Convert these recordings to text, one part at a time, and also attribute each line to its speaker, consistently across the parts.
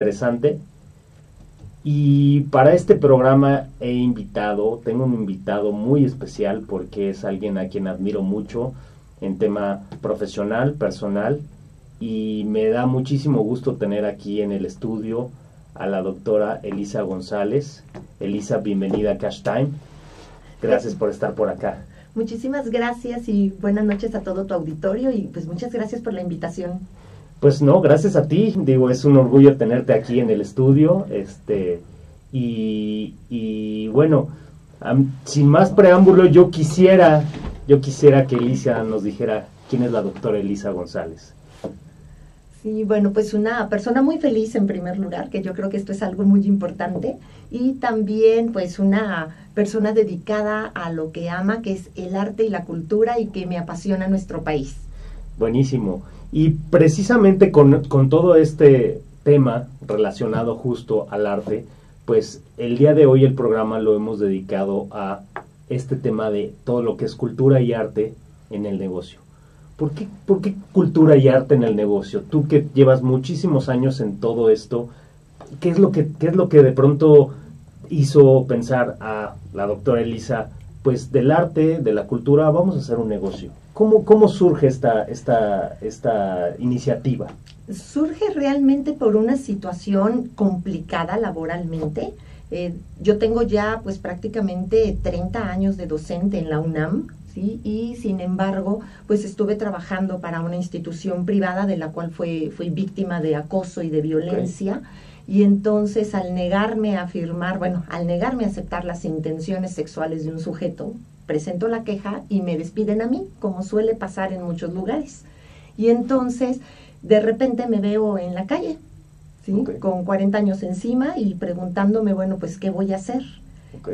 Speaker 1: interesante. Y para este programa he invitado, tengo un invitado muy especial porque es alguien a quien admiro mucho en tema profesional, personal, y me da muchísimo gusto tener aquí en el estudio a la doctora Elisa González. Elisa, bienvenida a Cash Time. Gracias por estar por acá.
Speaker 2: Muchísimas gracias y buenas noches a todo tu auditorio y pues muchas gracias por la invitación.
Speaker 1: Pues no, gracias a ti. Digo, es un orgullo tenerte aquí en el estudio. Este, y, y bueno, sin más preámbulo, yo quisiera, yo quisiera que Elisa nos dijera quién es la doctora Elisa González.
Speaker 2: Sí, bueno, pues una persona muy feliz en primer lugar, que yo creo que esto es algo muy importante, y también pues una persona dedicada a lo que ama, que es el arte y la cultura y que me apasiona nuestro país.
Speaker 1: Buenísimo. Y precisamente con, con todo este tema relacionado justo al arte, pues el día de hoy el programa lo hemos dedicado a este tema de todo lo que es cultura y arte en el negocio. ¿Por qué, ¿Por qué cultura y arte en el negocio? Tú que llevas muchísimos años en todo esto, ¿qué es lo que, qué es lo que de pronto hizo pensar a la doctora Elisa, pues del arte, de la cultura, vamos a hacer un negocio? ¿Cómo, cómo surge esta, esta, esta iniciativa?
Speaker 2: Surge realmente por una situación complicada laboralmente. Eh, yo tengo ya pues prácticamente 30 años de docente en la UNAM, ¿sí? Y sin embargo, pues estuve trabajando para una institución privada de la cual fue, fui víctima de acoso y de violencia. Y entonces al negarme a firmar, bueno, al negarme a aceptar las intenciones sexuales de un sujeto, presento la queja y me despiden a mí, como suele pasar en muchos lugares. Y entonces, de repente me veo en la calle, ¿sí? Con 40 años encima y preguntándome, bueno, pues, ¿qué voy a hacer?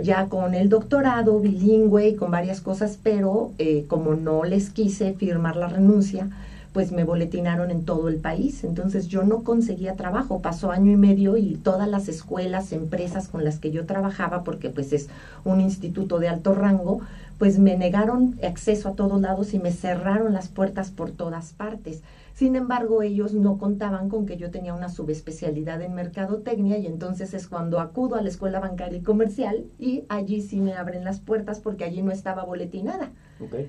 Speaker 2: Ya con el doctorado, bilingüe y con varias cosas, pero eh, como no les quise firmar la renuncia, pues me boletinaron en todo el país. Entonces yo no conseguía trabajo. Pasó año y medio y todas las escuelas, empresas con las que yo trabajaba, porque pues es un instituto de alto rango, pues me negaron acceso a todos lados y me cerraron las puertas por todas partes. Sin embargo, ellos no contaban con que yo tenía una subespecialidad en mercadotecnia y entonces es cuando acudo a la escuela bancaria y comercial y allí sí me abren las puertas porque allí no estaba boletinada.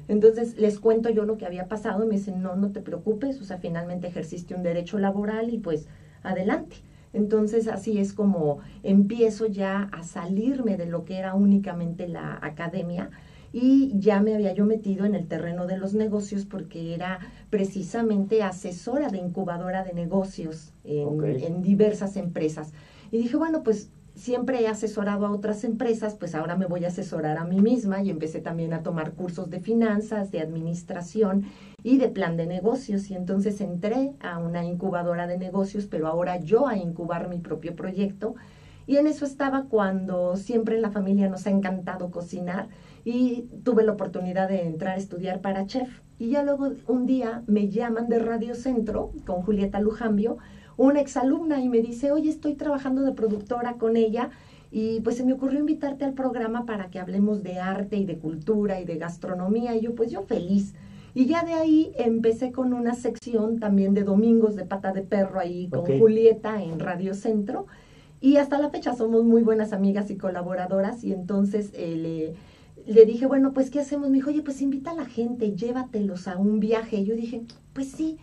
Speaker 2: Entonces les cuento yo lo que había pasado y me dicen, no, no te preocupes, o sea, finalmente ejerciste un derecho laboral y pues adelante. Entonces así es como empiezo ya a salirme de lo que era únicamente la academia y ya me había yo metido en el terreno de los negocios porque era precisamente asesora de incubadora de negocios en, diversas empresas. Y dije, bueno, pues siempre he asesorado a otras empresas, pues ahora me voy a asesorar a mí misma y empecé también a tomar cursos de finanzas, de administración y de plan de negocios. Y entonces entré a una incubadora de negocios, pero ahora yo a incubar mi propio proyecto. Y en eso estaba cuando siempre en la familia nos ha encantado cocinar y tuve la oportunidad de entrar a estudiar para chef. Y ya luego un día me llaman de Radio Centro con Julieta Lujambio, una exalumna, y me dice, oye, estoy trabajando de productora con ella y pues se me ocurrió invitarte al programa para que hablemos de arte y de cultura y de gastronomía. Y yo, pues yo feliz. Y ya de ahí empecé con una sección también de domingos de pata de perro ahí con Julieta en Radio Centro. Y hasta la fecha somos muy buenas amigas y colaboradoras y entonces eh, le le dije, bueno, pues ¿qué hacemos? Me dijo, oye, pues invita a la gente, llévatelos a un viaje. Y yo dije, pues sí.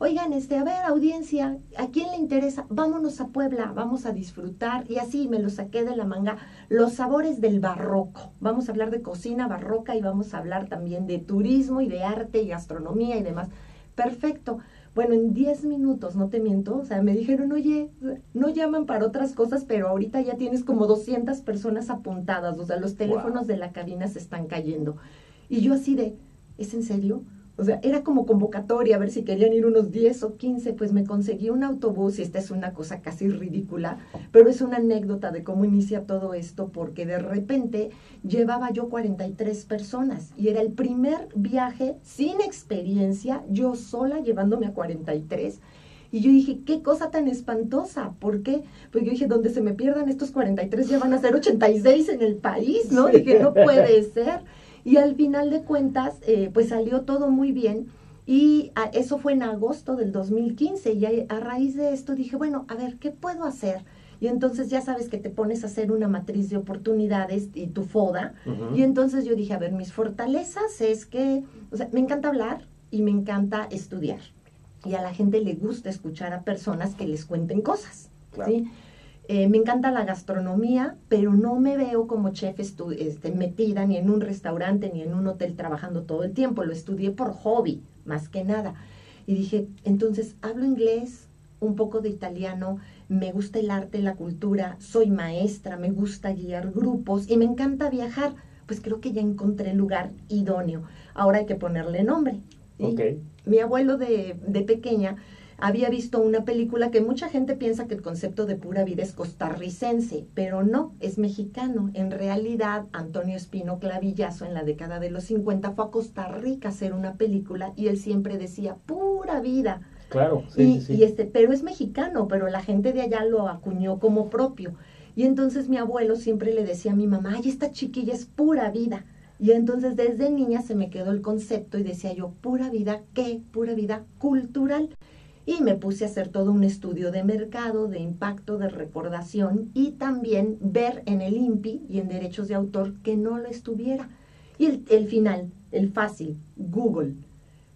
Speaker 2: Oigan, este, a ver, audiencia, ¿a quién le interesa? Vámonos a Puebla, vamos a disfrutar. Y así me lo saqué de la manga. Los sabores del barroco. Vamos a hablar de cocina barroca y vamos a hablar también de turismo y de arte y gastronomía y demás. Perfecto. Bueno, en 10 minutos, no te miento, o sea, me dijeron, oye, no llaman para otras cosas, pero ahorita ya tienes como 200 personas apuntadas, o sea, los teléfonos de la cabina se están cayendo. Y yo así de, ¿es en serio? O sea, era como convocatoria, a ver si querían ir unos 10 o 15, pues me conseguí un autobús y esta es una cosa casi ridícula, pero es una anécdota de cómo inicia todo esto, porque de repente llevaba yo 43 personas y era el primer viaje sin experiencia, yo sola llevándome a 43. Y yo dije, qué cosa tan espantosa. ¿Por qué? Pues yo dije, donde se me pierdan estos 43 ya van a ser 86 en el país, ¿no? Dije, no puede ser. Y al final de cuentas, eh, pues salió todo muy bien. Y a, eso fue en agosto del 2015 y a, a raíz de esto dije, bueno, a ver, ¿qué puedo hacer? Y entonces ya sabes que te pones a hacer una matriz de oportunidades y tu foda. Y entonces yo dije, a ver, mis fortalezas es que, o sea, me encanta hablar y me encanta estudiar. Y a la gente le gusta escuchar a personas que les cuenten cosas.
Speaker 1: Claro.
Speaker 2: ¿sí? Eh, me encanta la gastronomía, pero no me veo como chef este, metida ni en un restaurante ni en un hotel trabajando todo el tiempo. Lo estudié por hobby, más que nada. Y dije, entonces hablo inglés, un poco de italiano, me gusta el arte, la cultura, soy maestra, me gusta guiar grupos y me encanta viajar. Pues creo que ya encontré el lugar idóneo. Ahora hay que ponerle nombre. ¿sí?
Speaker 1: Ok.
Speaker 2: Mi abuelo de, de pequeña había visto una película que mucha gente piensa que el concepto de pura vida es costarricense, pero no, es mexicano. En realidad, Antonio Espino Clavillazo en la década de los 50 fue a Costa Rica a hacer una película y él siempre decía pura vida.
Speaker 1: Claro, sí,
Speaker 2: y,
Speaker 1: sí, sí.
Speaker 2: y este, pero es mexicano, pero la gente de allá lo acuñó como propio. Y entonces mi abuelo siempre le decía a mi mamá, ay, esta chiquilla es pura vida. Y entonces desde niña se me quedó el concepto y decía yo, pura vida, ¿qué? Pura vida cultural. Y me puse a hacer todo un estudio de mercado, de impacto, de recordación y también ver en el INPI y en derechos de autor que no lo estuviera. Y el, el final, el fácil, Google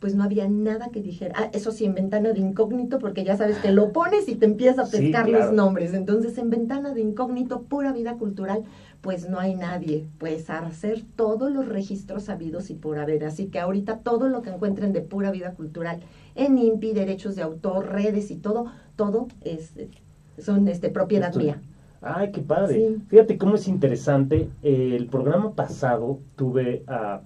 Speaker 2: pues no había nada que dijera. Ah, eso sí, en ventana de incógnito, porque ya sabes que lo pones y te empieza a
Speaker 1: Sí,
Speaker 2: pescar
Speaker 1: claro.
Speaker 2: los nombres. Entonces, en ventana de incógnito, pura vida cultural, pues no hay nadie. Pues a hacer todos los registros sabidos y por haber. Así que ahorita todo lo que encuentren de pura vida cultural en INPI, derechos de autor, redes y todo, todo es, son este, propiedad
Speaker 1: Esto-
Speaker 2: mía.
Speaker 1: Ay, qué padre.
Speaker 2: Sí.
Speaker 1: Fíjate cómo es interesante. El programa pasado tuve a,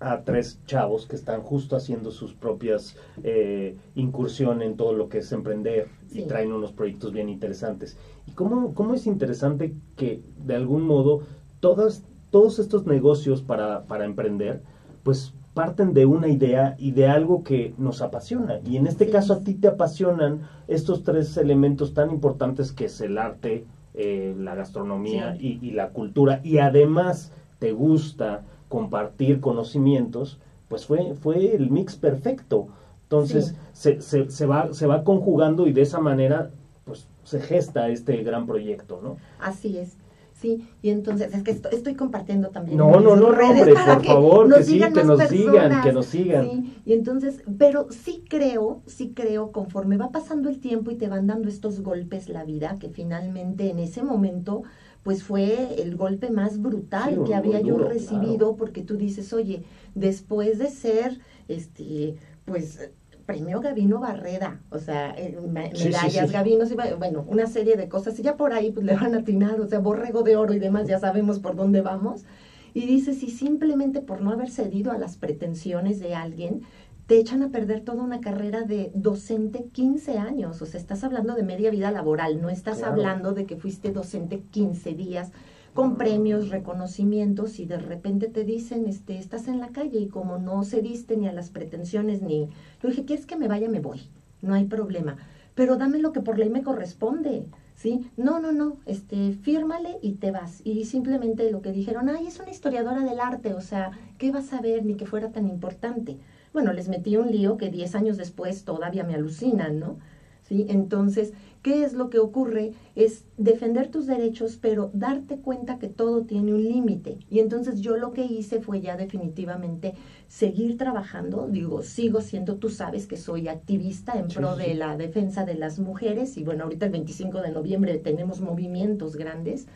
Speaker 1: a tres chavos que están justo haciendo sus propias eh, incursión en todo lo que es emprender y traen unos proyectos bien interesantes. Y cómo, cómo es interesante que de algún modo todas, todos estos negocios para, para emprender, pues parten de una idea y de algo que nos apasiona. Y en este
Speaker 2: Sí.
Speaker 1: caso a ti te apasionan estos tres elementos tan importantes que es el arte, eh, la gastronomía y, y la cultura. Y además te gusta compartir conocimientos, pues fue, fue el mix perfecto. Entonces
Speaker 2: Sí.
Speaker 1: se, se, se va, se va conjugando y de esa manera pues se gesta este gran proyecto, ¿no?
Speaker 2: Así es. Sí, y entonces es que esto- estoy compartiendo también.
Speaker 1: No, no, no, hombre, por favor, que sí, que nos sigan,
Speaker 2: personas.
Speaker 1: que nos sigan.
Speaker 2: Sí, y entonces, pero sí creo, sí creo, conforme va pasando el tiempo y te van dando estos golpes la vida, que finalmente en ese momento, pues fue el golpe más brutal
Speaker 1: Sí,
Speaker 2: que había yo recibido,
Speaker 1: claro.
Speaker 2: porque tú dices, oye, después de ser, este, pues premio Gavino Barreda, o sea, eh, me-
Speaker 1: Sí, sí,
Speaker 2: medallas
Speaker 1: sí.
Speaker 2: Bueno, una serie de cosas, y ya por ahí pues le van a atinar, o sea, borrego de oro y demás, ya sabemos por dónde vamos. Y dices, si simplemente por no haber cedido a las pretensiones de alguien, te echan a perder toda una carrera de docente 15 años, o sea, estás hablando de media vida laboral, no estás
Speaker 1: Claro.
Speaker 2: hablando de que fuiste docente 15 días con premios, reconocimientos y de repente te dicen, este, estás en la calle y como no cediste ni a las pretensiones ni... Yo dije, ¿quieres que me vaya? Me voy, no hay problema, pero dame lo que por ley me corresponde, ¿sí? No, no, no, este, fírmale y te vas. Y simplemente lo que dijeron, ay, es una historiadora del arte, o sea, ¿qué vas a ver ni que fuera tan importante? Bueno, les metí un lío que 10 años después todavía me alucinan, ¿no? ¿Sí? Entonces, ¿qué es lo que ocurre? Es defender tus derechos, pero darte cuenta que todo tiene un límite. Y entonces yo lo que hice fue ya definitivamente seguir trabajando. Digo, sigo siendo, tú sabes que soy activista en
Speaker 1: Sí,
Speaker 2: pro
Speaker 1: sí,
Speaker 2: de la defensa de las mujeres. Y bueno, ahorita el 25 de noviembre tenemos movimientos grandes.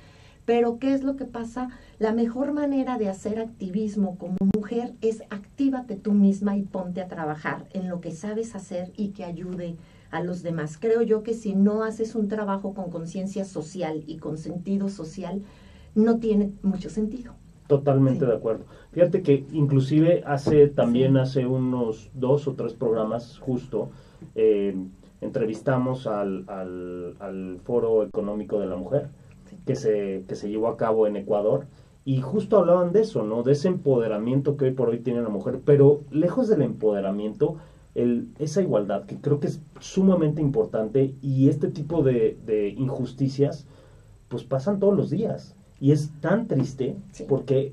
Speaker 2: Pero ¿qué es lo que pasa? La mejor manera de hacer activismo como mujer es actívate tú misma y ponte a trabajar en lo que sabes hacer y que ayude a los demás. Creo yo que si no haces un trabajo con conciencia social y con sentido social, no tiene mucho sentido.
Speaker 1: Totalmente
Speaker 2: Sí.
Speaker 1: de acuerdo. Fíjate que inclusive hace también hace unos dos o tres programas justo eh, entrevistamos al, al, al Foro Económico de la Mujer
Speaker 2: Sí.
Speaker 1: que se, que se llevó a cabo en Ecuador y justo hablaban de eso, ¿no? De ese empoderamiento que hoy por hoy tiene la mujer, pero lejos del empoderamiento, el, esa igualdad que creo que es sumamente importante y este tipo de, de injusticias pues pasan todos los días y es tan triste
Speaker 2: Sí.
Speaker 1: porque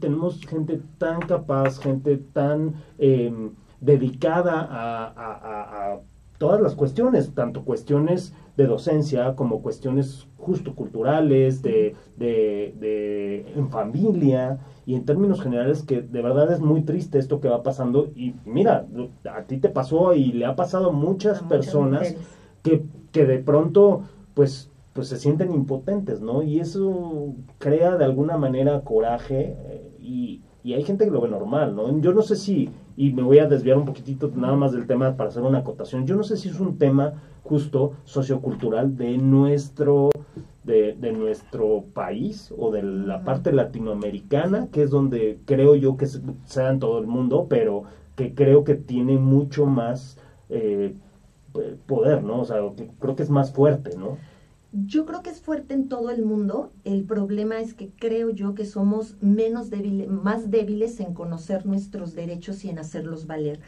Speaker 1: tenemos gente tan capaz, gente tan eh, dedicada a, todas las cuestiones, tanto cuestiones de docencia como cuestiones justo culturales, de, de, en familia y en términos generales que de verdad es muy triste esto que va pasando y mira, a ti te pasó y le ha pasado a muchas personas que, que de pronto pues pues se sienten impotentes, ¿no? Y eso crea de alguna manera coraje eh, y, y hay gente que lo ve normal, ¿no? Yo no sé si, y me voy a desviar un poquitito nada más del tema para hacer una acotación, yo no sé si es un tema justo sociocultural de nuestro, de, de nuestro país o de la parte latinoamericana, que es donde creo yo que sea en todo el mundo, pero que creo que tiene mucho más eh, poder, ¿no? O sea, que creo que es más fuerte, ¿no?
Speaker 2: Yo creo que es fuerte en todo el mundo. El problema es que creo yo que somos menos más débiles en conocer nuestros derechos y en hacerlos valer.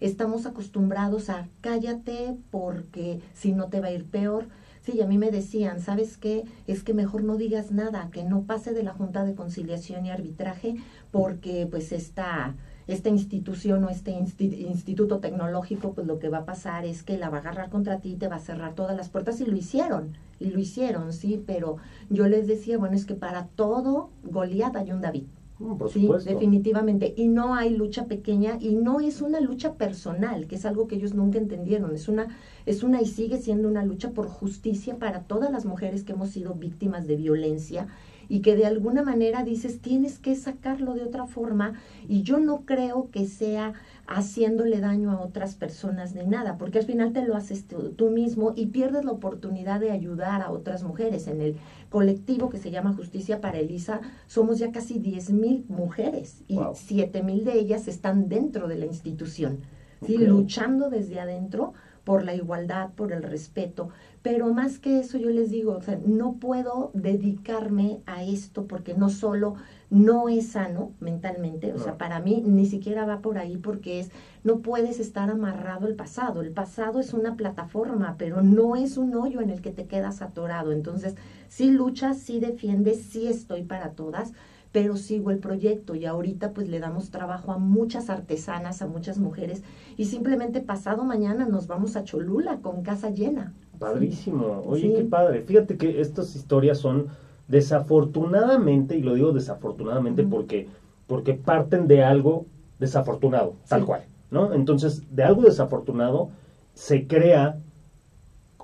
Speaker 2: Estamos acostumbrados a cállate porque si no te va a ir peor. Sí, a mí me decían, ¿sabes qué? Es que mejor no digas nada, que no pase de la Junta de Conciliación y Arbitraje porque pues está esta institución o este instituto tecnológico, pues lo que va a pasar es que la va a agarrar contra ti, te va a cerrar todas las puertas y lo hicieron, y lo hicieron, sí, pero yo les decía, bueno, es que para todo Goliat hay un David.
Speaker 1: Mm, por
Speaker 2: sí, definitivamente. Y no hay lucha pequeña y no es una lucha personal, que es algo que ellos nunca entendieron. Es una, es una y sigue siendo una lucha por justicia para todas las mujeres que hemos sido víctimas de violencia y que de alguna manera dices, tienes que sacarlo de otra forma y yo no creo que sea haciéndole daño a otras personas ni nada, porque al final te lo haces tú, mismo y pierdes la oportunidad de ayudar a otras mujeres. En el colectivo que se llama Justicia para Elisa somos ya casi 10 mil mujeres y siete mil de ellas están dentro de la institución, ¿sí? luchando desde adentro por la igualdad, por el respeto, pero más que eso yo les digo, o sea, no puedo dedicarme a esto porque no solo no es sano mentalmente, o sea, para mí ni siquiera va por ahí porque es, no puedes estar amarrado al pasado, el pasado es una plataforma, pero no es un hoyo en el que te quedas atorado, entonces, si luchas, si defiendes, sí estoy para todas, pero sigo el proyecto y ahorita pues le damos trabajo a muchas artesanas, a muchas mujeres y simplemente pasado mañana nos vamos a Cholula con casa llena.
Speaker 1: Padrísimo, oye, qué padre. Fíjate que estas historias son desafortunadamente, y lo digo desafortunadamente porque, porque parten de algo desafortunado, tal cual, ¿no? Entonces, de algo desafortunado se crea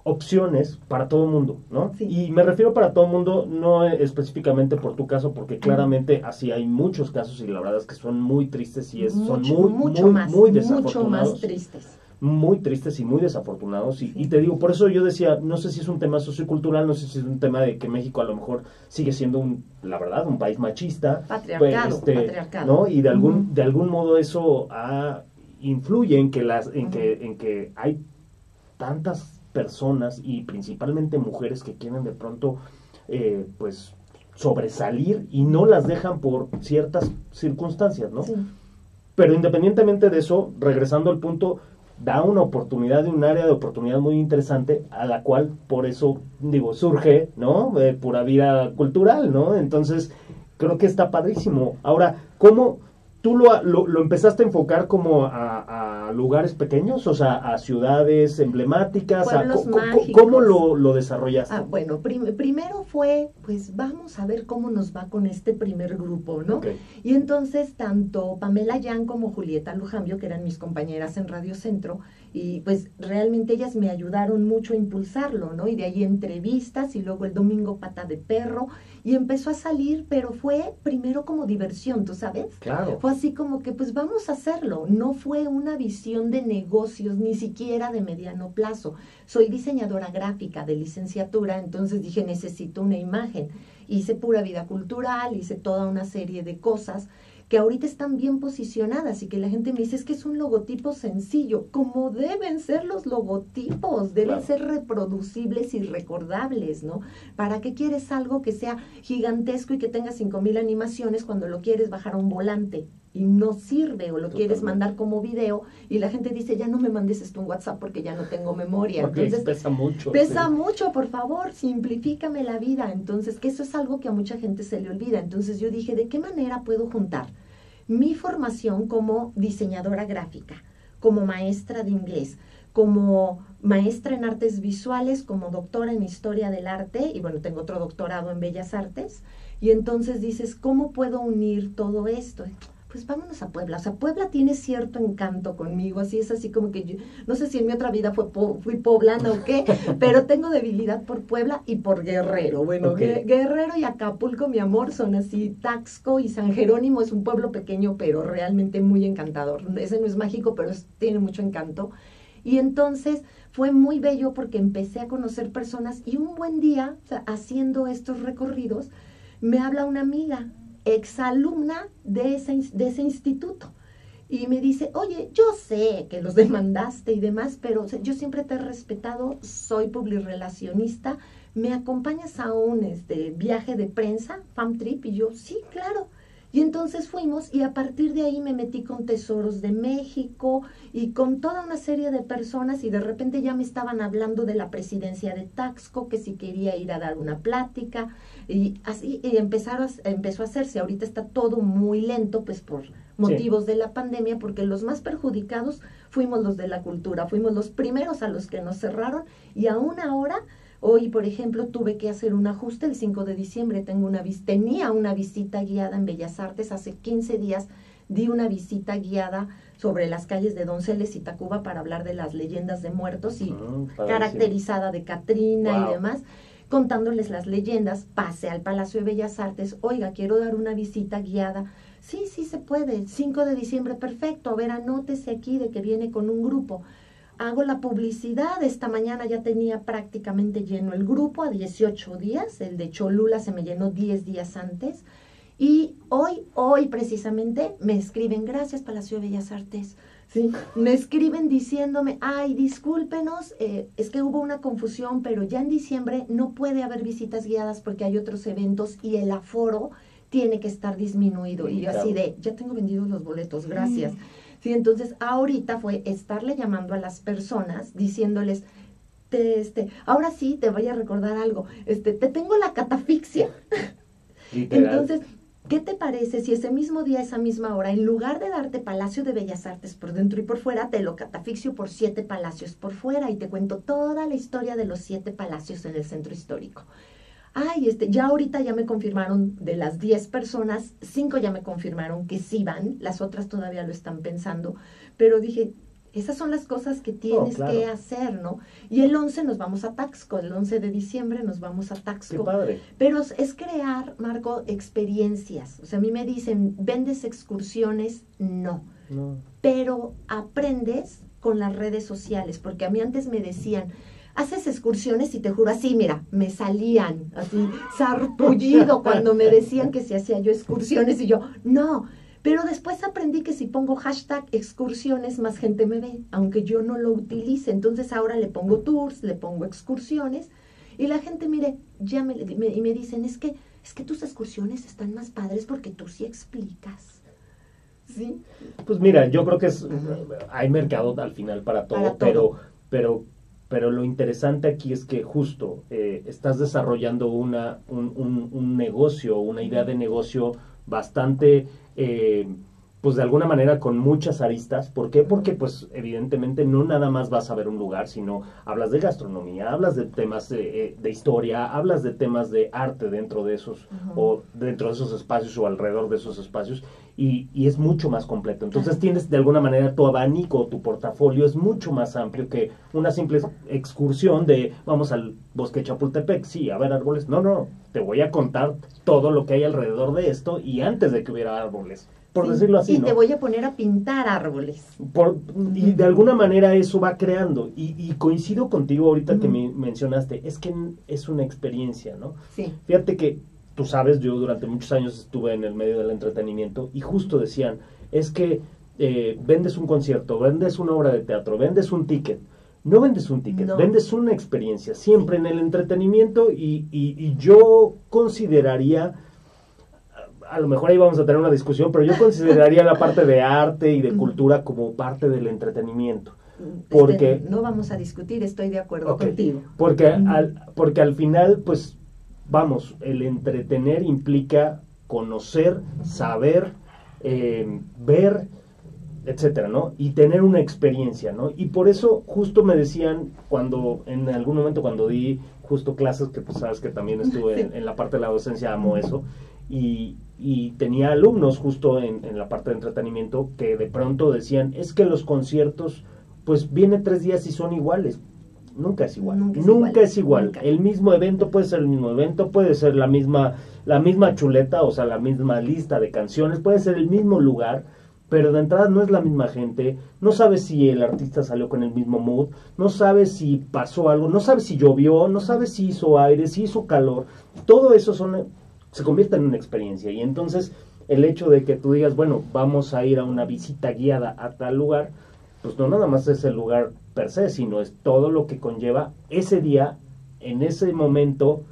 Speaker 1: opciones para todo el mundo, ¿no? Y me refiero para todo el mundo, no específicamente por tu caso, porque claramente así hay muchos casos y la verdad es que son muy tristes y es, son muy, mucho muy, muy desafortunados. Mucho más
Speaker 2: tristes
Speaker 1: muy tristes y muy desafortunados. Y, te digo, por eso yo decía, no sé si es un tema sociocultural, no sé si es un tema de que México a lo mejor sigue siendo, un, la verdad, un país machista.
Speaker 2: Patriarcado, pues, este, patriarcado.
Speaker 1: ¿no? Y de algún, de algún modo eso influye en que, las, en, que, en que hay tantas personas y principalmente mujeres que quieren de pronto, eh, pues, sobresalir y no las dejan por ciertas circunstancias, ¿no? Pero independientemente de eso, regresando al punto, da una oportunidad de un área de oportunidad muy interesante a la cual por eso digo surge no eh, pura vida cultural no entonces creo que está padrísimo. Ahora cómo ¿Tú lo, lo, empezaste a enfocar como a, lugares pequeños, o sea, a ciudades emblemáticas? ¿Cómo lo, lo, desarrollaste?
Speaker 2: Ah, bueno, primero fue, pues vamos a ver cómo nos va con este primer grupo, ¿no? Y entonces tanto Pamela Yan como Julieta Lujambio, que eran mis compañeras en Radio Centro, y pues realmente ellas me ayudaron mucho a impulsarlo, ¿no? Y de ahí entrevistas y luego el domingo pata de perro y empezó a salir, pero fue primero como diversión, ¿tú sabes?
Speaker 1: Claro.
Speaker 2: Fue así como que pues vamos a hacerlo, no fue una visión de negocios ni siquiera de mediano plazo. Soy diseñadora gráfica de licenciatura, entonces dije necesito una imagen. Hice pura vida cultural, hice toda una serie de cosas que ahorita están bien posicionadas y que la gente me dice es que es un logotipo sencillo, como deben ser los logotipos, deben ser reproducibles y recordables, ¿no? ¿Para qué quieres algo que sea gigantesco y que tenga cinco mil animaciones cuando lo quieres bajar a un volante? y no sirve o lo quieres mandar como video y la gente dice ya no me mandes esto en WhatsApp porque ya no tengo memoria.
Speaker 1: Entonces pesa mucho.
Speaker 2: Pesa mucho, por favor, simplifícame la vida. Entonces, que eso es algo que a mucha gente se le olvida. Entonces yo dije, ¿de qué manera puedo juntar mi formación como diseñadora gráfica como maestra de inglés, como maestra en artes visuales, como doctora en historia del arte, y bueno, tengo otro doctorado en bellas artes, y entonces dices, ¿cómo puedo unir todo esto? Pues vámonos a Puebla. O sea, Puebla tiene cierto encanto conmigo, así es así como que yo, no sé si en mi otra vida fue fui poblana o qué, pero tengo debilidad por Puebla y por Guerrero. Bueno, Guerrero y Acapulco, mi amor, son así. Taxco y San Jerónimo es un pueblo pequeño, pero realmente muy encantador. Ese no es mágico, pero tiene mucho encanto. Y entonces fue muy bello porque empecé a conocer personas y un buen día, haciendo estos recorridos, me habla una amiga, exalumna de ese, de ese instituto. Y me dice, oye, yo sé que los demandaste y demás, pero yo siempre te he respetado, soy publirelacionista, ¿me acompañas a un este, viaje de prensa, fam trip? Y yo, sí, claro. Y entonces fuimos y a partir de ahí me metí con Tesoros de México y con toda una serie de personas y de repente ya me estaban hablando de la presidencia de Taxco, que si quería ir a dar una plática y así y empezaron, empezó a hacerse. Ahorita está todo muy lento pues por motivos de la pandemia porque los más perjudicados fuimos los de la cultura, fuimos los primeros a los que nos cerraron y aún ahora Hoy, por ejemplo, tuve que hacer un ajuste el 5 de diciembre. Tengo una tenía una visita guiada en Bellas Artes. Hace 15 días di una visita guiada sobre las calles de Donceles y Tacuba para hablar de las leyendas de muertos y ah, caracterizada de Catrina y demás contándoles las leyendas, pase al Palacio de Bellas Artes, oiga, quiero dar una visita guiada. Sí, sí se puede, 5 de diciembre, perfecto, a ver, anótese aquí de que viene con un grupo hago la publicidad. Esta mañana ya tenía prácticamente lleno el grupo a 18 días. El de Cholula se me llenó 10 días antes. Y hoy, hoy precisamente, me escriben, gracias Palacio de Bellas Artes. ¿sí? Me escriben diciéndome, ay, discúlpenos, eh, es que hubo una confusión, pero ya en diciembre no puede haber visitas guiadas porque hay otros eventos y el aforo tiene que estar disminuido. Y yo así de, ya tengo vendidos los boletos, gracias. Mm. ¿Sí? Entonces, ahorita fue estarle llamando a las personas, diciéndoles, te, este, ahora sí te voy a recordar algo, este, te tengo la catafixia. Entonces, ¿qué te parece si ese mismo día, esa misma hora, en lugar de darte Palacio de Bellas Artes por dentro y por fuera, te lo catafixio por siete palacios por fuera y te cuento toda la historia de los siete palacios en el centro histórico? Ay, este, ya ahorita ya me confirmaron de las 10 personas, 5 ya me confirmaron que sí van, las otras todavía lo están pensando, pero dije, esas son las cosas que tienes oh, que hacer, ¿no? Y el 11 nos vamos a Taxco, el 11 de diciembre nos vamos a Taxco. Pero es crear, Marco, experiencias. O sea, a mí me dicen, ¿vendes excursiones? No. no. Pero aprendes con las redes sociales, porque a mí antes me decían, haces excursiones y te juro así, mira, me salían así sarpullido cuando me decían que si hacía yo excursiones y yo, no. Pero después aprendí que si pongo hashtag excursiones, más gente me ve, aunque yo no lo utilice. Entonces ahora le pongo tours, le pongo excursiones y la gente, mire, ya me, y me dicen, es que, es que tus excursiones están más padres porque tú sí explicas. ¿Sí?
Speaker 1: Pues mira, yo creo que es, hay mercado al final para todo, para todo. pero, pero pero lo interesante aquí es que justo eh, estás desarrollando una, un, un, negocio, una idea de negocio bastante, eh, pues de alguna manera con muchas aristas. ¿Por qué? Porque pues evidentemente no nada más vas a ver un lugar, sino hablas de gastronomía, hablas de temas de, eh, historia, hablas de temas de arte dentro de esos, o dentro de esos espacios o alrededor de esos espacios y, y, es mucho más completo. Entonces tienes de alguna manera tu abanico, tu portafolio es mucho más amplio que una simple excursión de vamos al bosque Chapultepec, sí, a ver árboles. No, no, te voy a contar todo lo que hay alrededor de esto y antes de que hubiera árboles. Por decirlo así.
Speaker 2: Y te voy a poner a pintar árboles.
Speaker 1: Por, y de alguna manera eso va creando. Y, y coincido contigo ahorita que me mencionaste, es que es una experiencia, ¿no?
Speaker 2: Sí.
Speaker 1: Fíjate que tú sabes, yo durante muchos años estuve en el medio del entretenimiento y justo decían, es que eh, vendes un concierto, vendes una obra de teatro, vendes un ticket. No vendes un ticket, vendes una experiencia, siempre en el entretenimiento y, y, yo consideraría, a lo mejor ahí vamos a tener una discusión, pero yo consideraría la parte de arte y de cultura como parte del entretenimiento.
Speaker 2: Este, porque no vamos a discutir, estoy de acuerdo contigo.
Speaker 1: Porque al, porque al final, pues vamos, el entretener implica conocer, saber, eh, ver etcétera, ¿no? Y tener una experiencia, ¿no? Y por eso justo me decían cuando, en algún momento cuando di justo clases, que pues sabes que también estuve en, la parte de la docencia, amo eso, y, y tenía alumnos justo en, en, la parte de entretenimiento que de pronto decían, es que los conciertos, pues viene tres días y son iguales. Nunca es igual. Nunca es igual. El mismo evento puede ser el mismo evento, puede ser la misma, la misma chuleta, o sea, la misma lista de canciones, puede ser el mismo lugar, pero de entrada no es la misma gente, no sabes si el artista salió con el mismo mood, no sabes si pasó algo, no sabes si llovió, no sabes si hizo aire, si hizo calor, todo eso son, se convierte en una experiencia. Y entonces el hecho de que tú digas, bueno, vamos a ir a una visita guiada a tal lugar, pues no nada más es el lugar per se, sino es todo lo que conlleva ese día, en ese momento,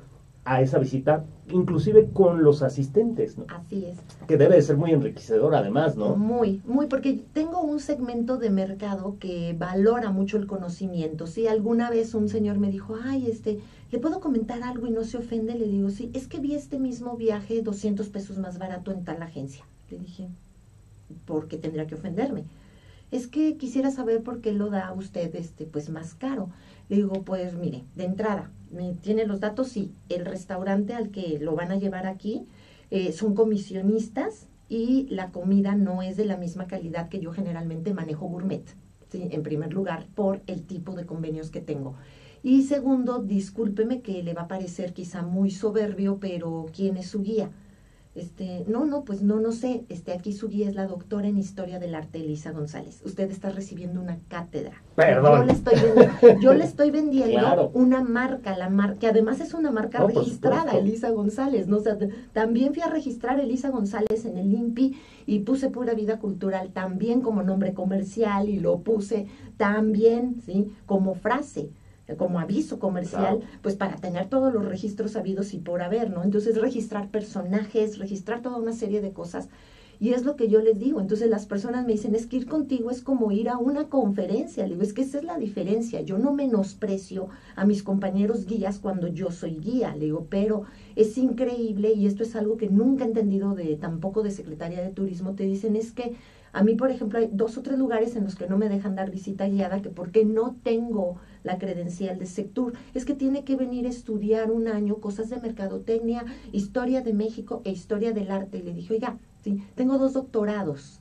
Speaker 1: a esa visita inclusive con los asistentes, ¿no?
Speaker 2: Así es.
Speaker 1: Que debe de ser muy enriquecedor además, ¿no?
Speaker 2: Muy, muy, porque tengo un segmento de mercado que valora mucho el conocimiento. Si alguna vez un señor me dijo, ay, este, ¿le puedo comentar algo y no se ofende? Le digo, sí, es que vi este mismo viaje 200 pesos más barato en tal agencia. Le dije, ¿por qué tendría que ofenderme? Es que quisiera saber por qué lo da usted este, pues más caro. Le digo, pues mire, de entrada, ¿me tiene los datos? Sí, el restaurante al que lo van a llevar aquí eh, son comisionistas y la comida no es de la misma calidad que yo generalmente manejo gourmet. ¿sí? En primer lugar, por el tipo de convenios que tengo. Y segundo, discúlpeme que le va a parecer quizá muy soberbio, pero ¿quién es su guía? Este, no, no, pues no, no sé. Este, aquí su guía es la doctora en Historia del Arte, Elisa González. Usted está recibiendo una cátedra.
Speaker 1: Perdón.
Speaker 2: Yo le estoy vendiendo, yo le estoy vendiendo una marca, la marca, que además es una marca registrada, Elisa González. ¿no? también fui a registrar Elisa González en el INPI y puse Pura Vida Cultural también como nombre comercial y lo puse también, ¿sí? Como frase como aviso comercial, pues para tener todos los registros habidos y por haber, ¿no? Entonces registrar personajes, registrar toda una serie de cosas. Y es lo que yo les digo. Entonces las personas me dicen, es que ir contigo es como ir a una conferencia. Le digo, es que esa es la diferencia. Yo no menosprecio a mis compañeros guías cuando yo soy guía. Le digo, pero es increíble y esto es algo que nunca he entendido de tampoco de Secretaría de Turismo. Te dicen, es que a mí, por ejemplo, hay dos o tres lugares en los que no me dejan dar visita guiada, que porque no tengo la credencial de Sectur, es que tiene que venir a estudiar un año cosas de mercadotecnia, historia de México e historia del arte. Y le dije, oiga, sí, tengo dos doctorados.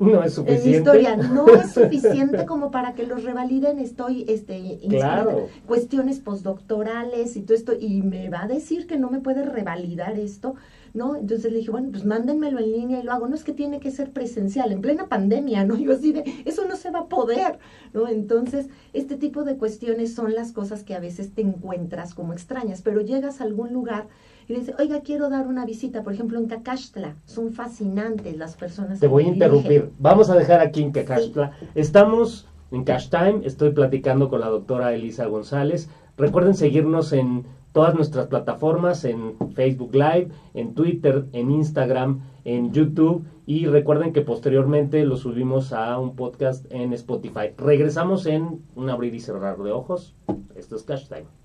Speaker 1: No es suficiente.
Speaker 2: En historia no es suficiente como para que los revaliden. Estoy este,
Speaker 1: claro.
Speaker 2: cuestiones postdoctorales y todo esto. Y me va a decir que no me puede revalidar esto. ¿No? Entonces le dije, bueno, pues mándenmelo en línea y lo hago. No es que tiene que ser presencial, en plena pandemia, ¿no? Yo así de, eso no se va a poder, ¿no? Entonces, este tipo de cuestiones son las cosas que a veces te encuentras como extrañas, pero llegas a algún lugar y dices, oiga, quiero dar una visita, por ejemplo, en Cacaxtla. Son fascinantes las personas.
Speaker 1: Te voy a interrumpir. Vamos a dejar aquí en Cacaxtla. Estamos en Cash Time, estoy platicando con la doctora Elisa González. Recuerden seguirnos en todas nuestras plataformas en Facebook Live, en Twitter, en Instagram, en YouTube y recuerden que posteriormente lo subimos a un podcast en Spotify. Regresamos en un abrir y cerrar de ojos. Esto es Cash Time.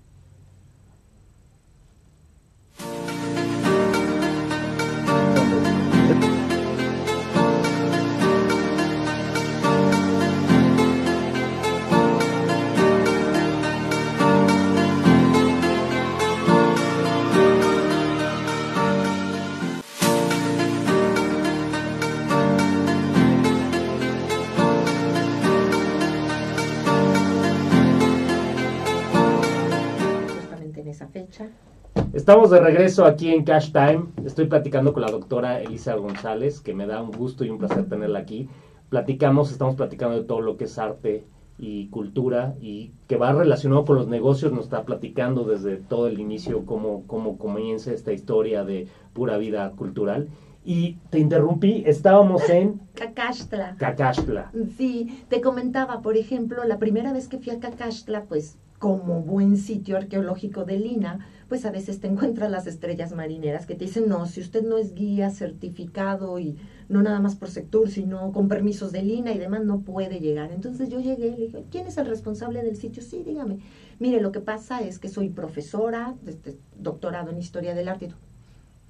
Speaker 1: Estamos de regreso aquí en Cash Time. Estoy platicando con la doctora Elisa González, que me da un gusto y un placer tenerla aquí. Platicamos, estamos platicando de todo lo que es arte y cultura y que va relacionado con los negocios. Nos está platicando desde todo el inicio cómo, cómo comienza esta historia de pura vida cultural. Y te interrumpí, estábamos en...
Speaker 2: Cacaxtla.
Speaker 1: Cacaxtla.
Speaker 2: Sí, te comentaba, por ejemplo, la primera vez que fui a Cacaxtla, pues como buen sitio arqueológico de Lina, pues a veces te encuentras las estrellas marineras que te dicen, no, si usted no es guía certificado y no nada más por sector, sino con permisos de Lina y demás, no puede llegar. Entonces yo llegué y le dije, ¿quién es el responsable del sitio? Sí, dígame. Mire, lo que pasa es que soy profesora, este, doctorado en Historia del Arte.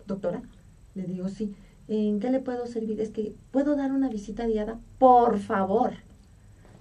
Speaker 2: ¿Doctora? Le digo, sí. ¿en qué le puedo servir? Es que, ¿puedo dar una visita guiada? Por favor.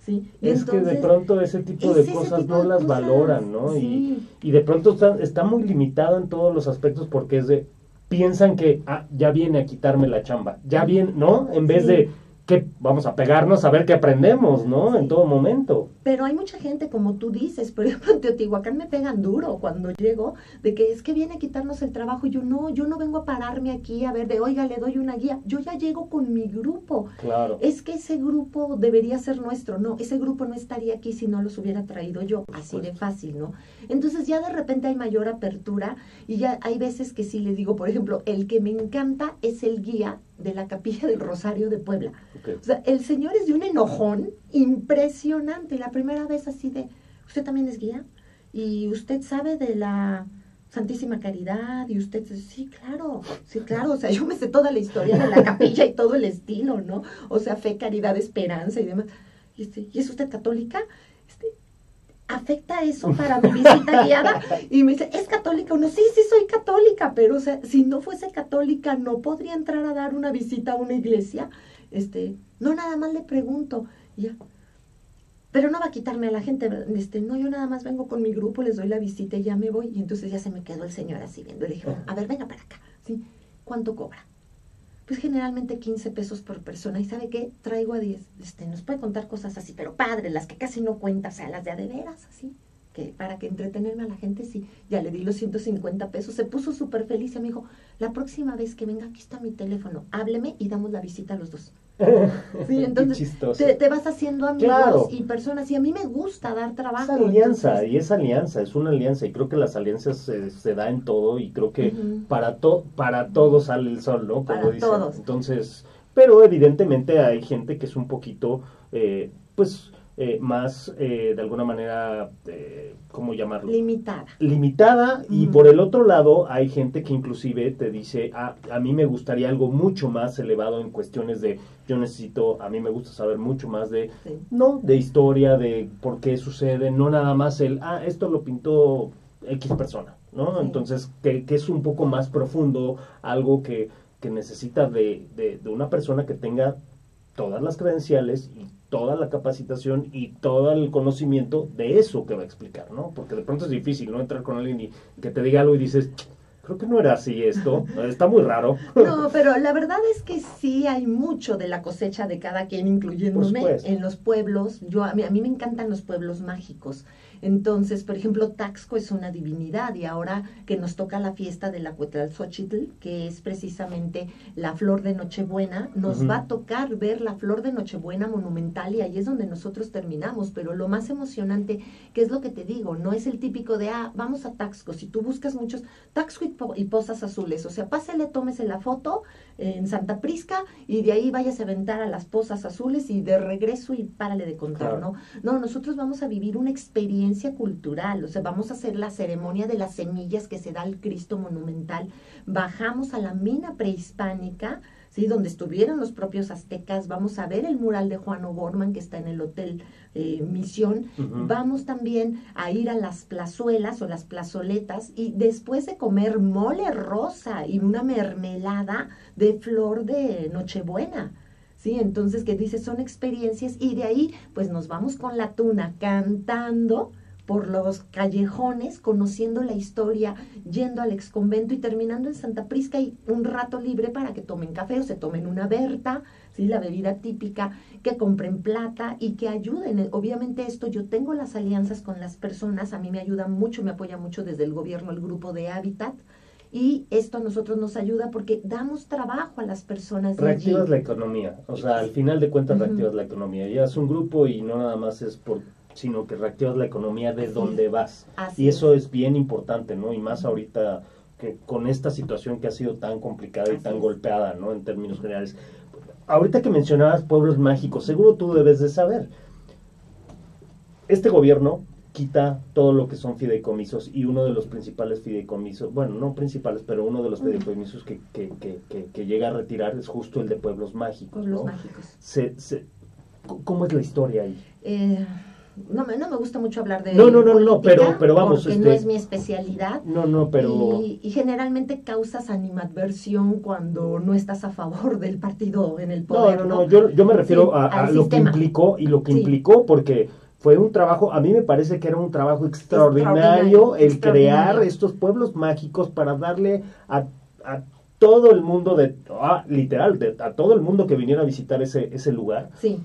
Speaker 2: ¿Sí?
Speaker 1: es que de pronto ese tipo de cosas no las valoran, ¿no? Y, y, de pronto está, está muy limitado en todos los aspectos porque es de, piensan que, ah, ya viene a quitarme la chamba, ya viene, ¿no? En vez de que vamos a pegarnos a ver qué aprendemos, ¿no? En todo momento.
Speaker 2: Pero hay mucha gente, como tú dices, por ejemplo, en Teotihuacán me pegan duro cuando llego, de que es que viene a quitarnos el trabajo. Y yo no, yo no vengo a pararme aquí a ver de, oiga, le doy una guía. Yo ya llego con mi grupo.
Speaker 1: Claro.
Speaker 2: Es que ese grupo debería ser nuestro. No, ese grupo no estaría aquí si no los hubiera traído yo. Así de fácil, ¿no? Entonces ya de repente hay mayor apertura y ya hay veces que sí les digo, por ejemplo, el que me encanta es el guía de la capilla del Rosario de Puebla. O sea, el señor es de un enojón impresionante. La primera vez así de, ¿usted también es guía? ¿Y usted sabe de la Santísima Caridad? Y usted, sí, claro, sí, claro. O sea, yo me sé toda la historia de la capilla y todo el estilo, ¿no? O sea, fe, caridad, esperanza y demás. ¿Y, este, ¿y es usted católica? ¿Afecta eso para mi visita guiada? Y me dice, ¿es católica? Uno, sí, sí soy católica, pero o sea, si no fuese católica, ¿no podría entrar a dar una visita a una iglesia? Este, no, nada más le pregunto, ya. Pero no va a quitarme a la gente, este, no, yo nada más vengo con mi grupo, les doy la visita y ya me voy. Y entonces ya se me quedó el señor así viendo. Le dije, a ver, venga para acá, ¿sí? ¿Cuánto cobra? Pues generalmente 15 pesos por persona. ¿Y sabe qué? Traigo a 10. Este, nos puede contar cosas así, pero padre, las que casi no cuenta, o sea, las de a de veras, así. Que para que entretenerme a la gente, sí. Ya le di los 150 pesos. Se puso súper feliz y me dijo, la próxima vez que venga, aquí está mi teléfono. Hábleme y damos la visita a los dos. Sí, entonces te, vas haciendo amigos y personas. Y a mí me gusta dar trabajo.
Speaker 1: Es alianza, y es alianza, es una alianza. Y creo que las alianzas se, se da en todo. Y creo que para, to, para todos sale el sol, ¿no?
Speaker 2: Como para todos.
Speaker 1: Entonces, pero evidentemente hay gente que es un poquito, eh, pues eh, más, eh, de alguna manera, eh, ¿cómo llamarlo?
Speaker 2: Limitada.
Speaker 1: Limitada, y por el otro lado hay gente que inclusive te dice, ah, a mí me gustaría algo mucho más elevado en cuestiones de, yo necesito, a mí me gusta saber mucho más de, no, de historia, de por qué sucede, no nada más el, ah, esto lo pintó X persona, ¿no? Entonces, que, que, es un poco más profundo, algo que, que necesita de, de, de una persona que tenga todas las credenciales y toda la capacitación y todo el conocimiento de eso que va a explicar, ¿no? Porque de pronto es difícil, ¿no? Entrar con alguien y que te diga algo y dices, creo que no era así esto, está muy raro.
Speaker 2: No, pero la verdad es que sí hay mucho de la cosecha de cada quien, incluyéndome en los pueblos. Yo a mí, a mí me encantan los pueblos mágicos. Entonces, por ejemplo, Taxco es una divinidad y ahora que nos toca la fiesta de la Cuetlazóchitl, que es precisamente la flor de Nochebuena, nos va a tocar ver la flor de Nochebuena monumental y ahí es donde nosotros terminamos. Pero lo más emocionante, que es lo que te digo, no es el típico de, ah, vamos a Taxco. Si tú buscas muchos, Taxco y, Pozas Azules, o sea, pásale, tómese la foto en Santa Prisca y de ahí vayas a aventar a las Pozas Azules y de regreso y párale de contar, ¿no? No, nosotros vamos a vivir una experiencia cultural, o sea, vamos a hacer la ceremonia de las semillas que se da al Cristo monumental, bajamos a la mina prehispánica, ¿sí? donde estuvieron los propios aztecas, vamos a ver el mural de Juan O'Gorman que está en el Hotel eh, Misión, vamos también a ir a las plazuelas o las plazoletas y después de comer mole rosa y una mermelada de flor de Nochebuena. ¿Sí? Entonces, que dice, son experiencias y de ahí, pues nos vamos con la tuna cantando, por los callejones, conociendo la historia, yendo al exconvento y terminando en Santa Prisca y un rato libre para que tomen café o se tomen una berta, ¿sí? la bebida típica, que compren plata y que ayuden. Obviamente esto yo tengo las alianzas con las personas, a mí me ayuda mucho, me apoya mucho desde el gobierno el grupo de Habitat. Y esto a nosotros nos ayuda porque damos trabajo a las personas.
Speaker 1: reactivas la economía, o sea, al final de cuentas reactivas la economía. Ya es un grupo y no nada más es por sino que reactivas la economía de donde vas. y eso es. bien importante, ¿no? Y más ahorita que con esta situación que ha sido tan complicada y tan golpeada, ¿no? En términos generales. Ahorita que mencionabas pueblos mágicos, seguro tú debes de saber. Este gobierno quita todo lo que son fideicomisos y uno de los principales fideicomisos, bueno, no principales, pero uno de los fideicomisos que, que, que, que, llega a retirar es justo el de pueblos mágicos.
Speaker 2: Pueblos mágicos.
Speaker 1: Se, se, ¿Cómo es la historia ahí?
Speaker 2: Eh, no me, no me gusta mucho hablar de
Speaker 1: no no no no pero pero vamos
Speaker 2: porque
Speaker 1: este,
Speaker 2: no es mi especialidad
Speaker 1: no no pero
Speaker 2: y, y, generalmente causas animadversión cuando no estás a favor del partido en el poder
Speaker 1: no no no, yo, yo me refiero sí, a, a lo que implicó y lo que sí. implicó porque fue un trabajo, a mí me parece que era un trabajo extraordinario, extraordinario el extraordinario. crear estos pueblos mágicos para darle a, a todo el mundo de, ah, literal, de, a todo el mundo que viniera a visitar ese, ese lugar,
Speaker 2: sí.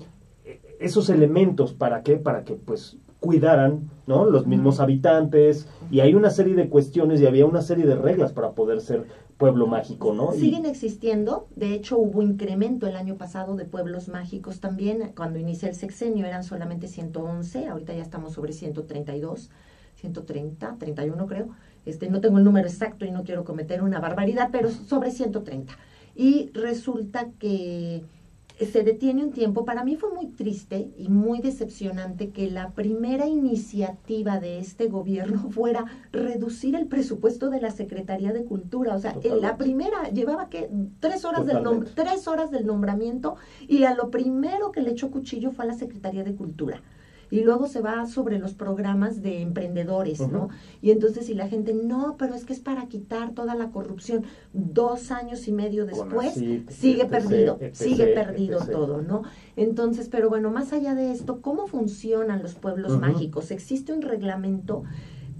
Speaker 1: esos elementos, ¿para qué? Para que pues cuidaran, ¿no? Los mismos habitantes, y hay una serie de cuestiones y había una serie de reglas para poder ser pueblo mágico, ¿no?
Speaker 2: Siguen existiendo, de hecho hubo incremento el año pasado de pueblos mágicos también, cuando inicié el sexenio eran solamente 111, ahorita ya estamos sobre 132, 130, 31 creo, este, no tengo el número exacto y no quiero cometer una barbaridad, pero sobre 130. Y resulta que se detiene un tiempo. Para mí fue muy triste y muy decepcionante que la primera iniciativa de este gobierno fuera reducir el presupuesto de la Secretaría de Cultura. O sea, Totalmente. la primera llevaba que tres horas, del tres horas del nombramiento y a lo primero que le echó cuchillo fue a la Secretaría de Cultura y luego se va sobre los programas de emprendedores, uh -huh. ¿no? Y entonces si la gente, no, pero es que es para quitar toda la corrupción, dos años y medio después, sigue etc, perdido, etc, sigue perdido todo, ¿no? Entonces, pero bueno, más allá de esto, ¿cómo funcionan los pueblos uh -huh. mágicos? ¿Existe un reglamento?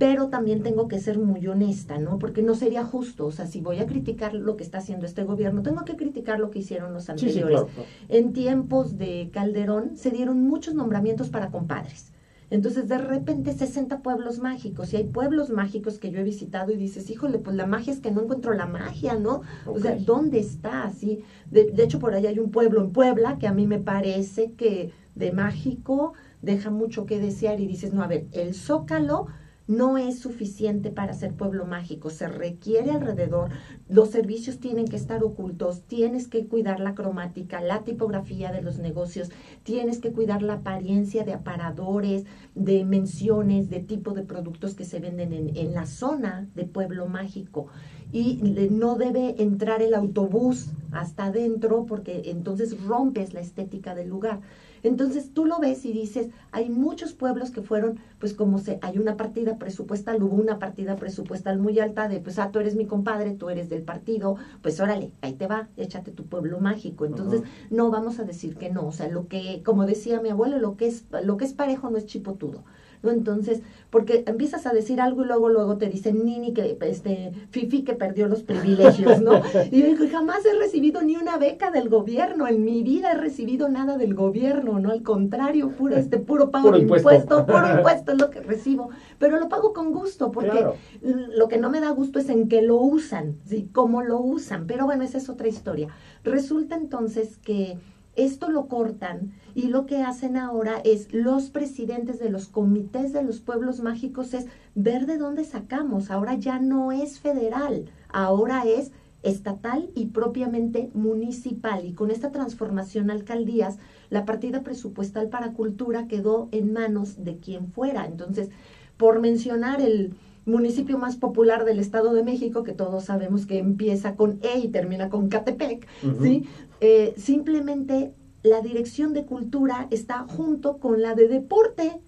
Speaker 2: Pero también tengo que ser muy honesta, ¿no? Porque no sería justo, o sea, si voy a criticar lo que está haciendo este gobierno, tengo que criticar lo que hicieron los anteriores.
Speaker 1: Sí, sí, claro.
Speaker 2: En tiempos de Calderón se dieron muchos nombramientos para compadres. Entonces, de repente, 60 pueblos mágicos, y hay pueblos mágicos que yo he visitado y dices, híjole, pues la magia es que no encuentro la magia, ¿no? Okay. O sea, ¿dónde está? Así, de, de hecho, por ahí hay un pueblo en Puebla que a mí me parece que de mágico deja mucho que desear y dices, no, a ver, el Zócalo no es suficiente para ser pueblo mágico, se requiere alrededor, los servicios tienen que estar ocultos, tienes que cuidar la cromática, la tipografía de los negocios, tienes que cuidar la apariencia de aparadores, de menciones, de tipo de productos que se venden en, la zona de pueblo mágico. Y no debe entrar el autobús hasta adentro porque entonces rompes la estética del lugar. Entonces tú lo ves y dices, hay muchos pueblos que fueron, pues como se, hay una partida presupuestal, hubo una partida presupuestal muy alta de, pues, ah, tú eres mi compadre, tú eres del partido, pues órale, ahí te va, échate tu pueblo mágico. Entonces, uh -huh. no vamos a decir que no, o sea, lo que, como decía mi abuelo, lo que es, lo que es parejo no es chipotudo. ¿No? Entonces, porque empiezas a decir algo y luego, luego te dicen Nini que, este, Fifi que perdió los privilegios, ¿no? Y yo digo, jamás he recibido ni una beca del gobierno, en mi vida he recibido nada del gobierno, ¿no? Al contrario, puro, este, puro pago
Speaker 1: puro
Speaker 2: de
Speaker 1: impuesto.
Speaker 2: impuesto, puro impuesto es lo que recibo, pero lo pago con gusto, porque
Speaker 1: Claro.
Speaker 2: lo que no me da gusto es en que lo usan, ¿sí? Cómo lo usan, pero bueno, esa es otra historia. Resulta entonces que esto lo cortan y lo que hacen ahora es los presidentes de los comités de los pueblos mágicos es ver de dónde sacamos. Ahora ya no es federal, ahora es estatal y propiamente municipal. Y con esta transformación alcaldías, la partida presupuestal para cultura quedó en manos de quien fuera. Entonces, por mencionar el municipio más popular del Estado de México, que todos sabemos que empieza con E y termina con Catepec, uh -huh. ¿sí? Eh, simplemente la dirección de cultura está junto con la de deporte.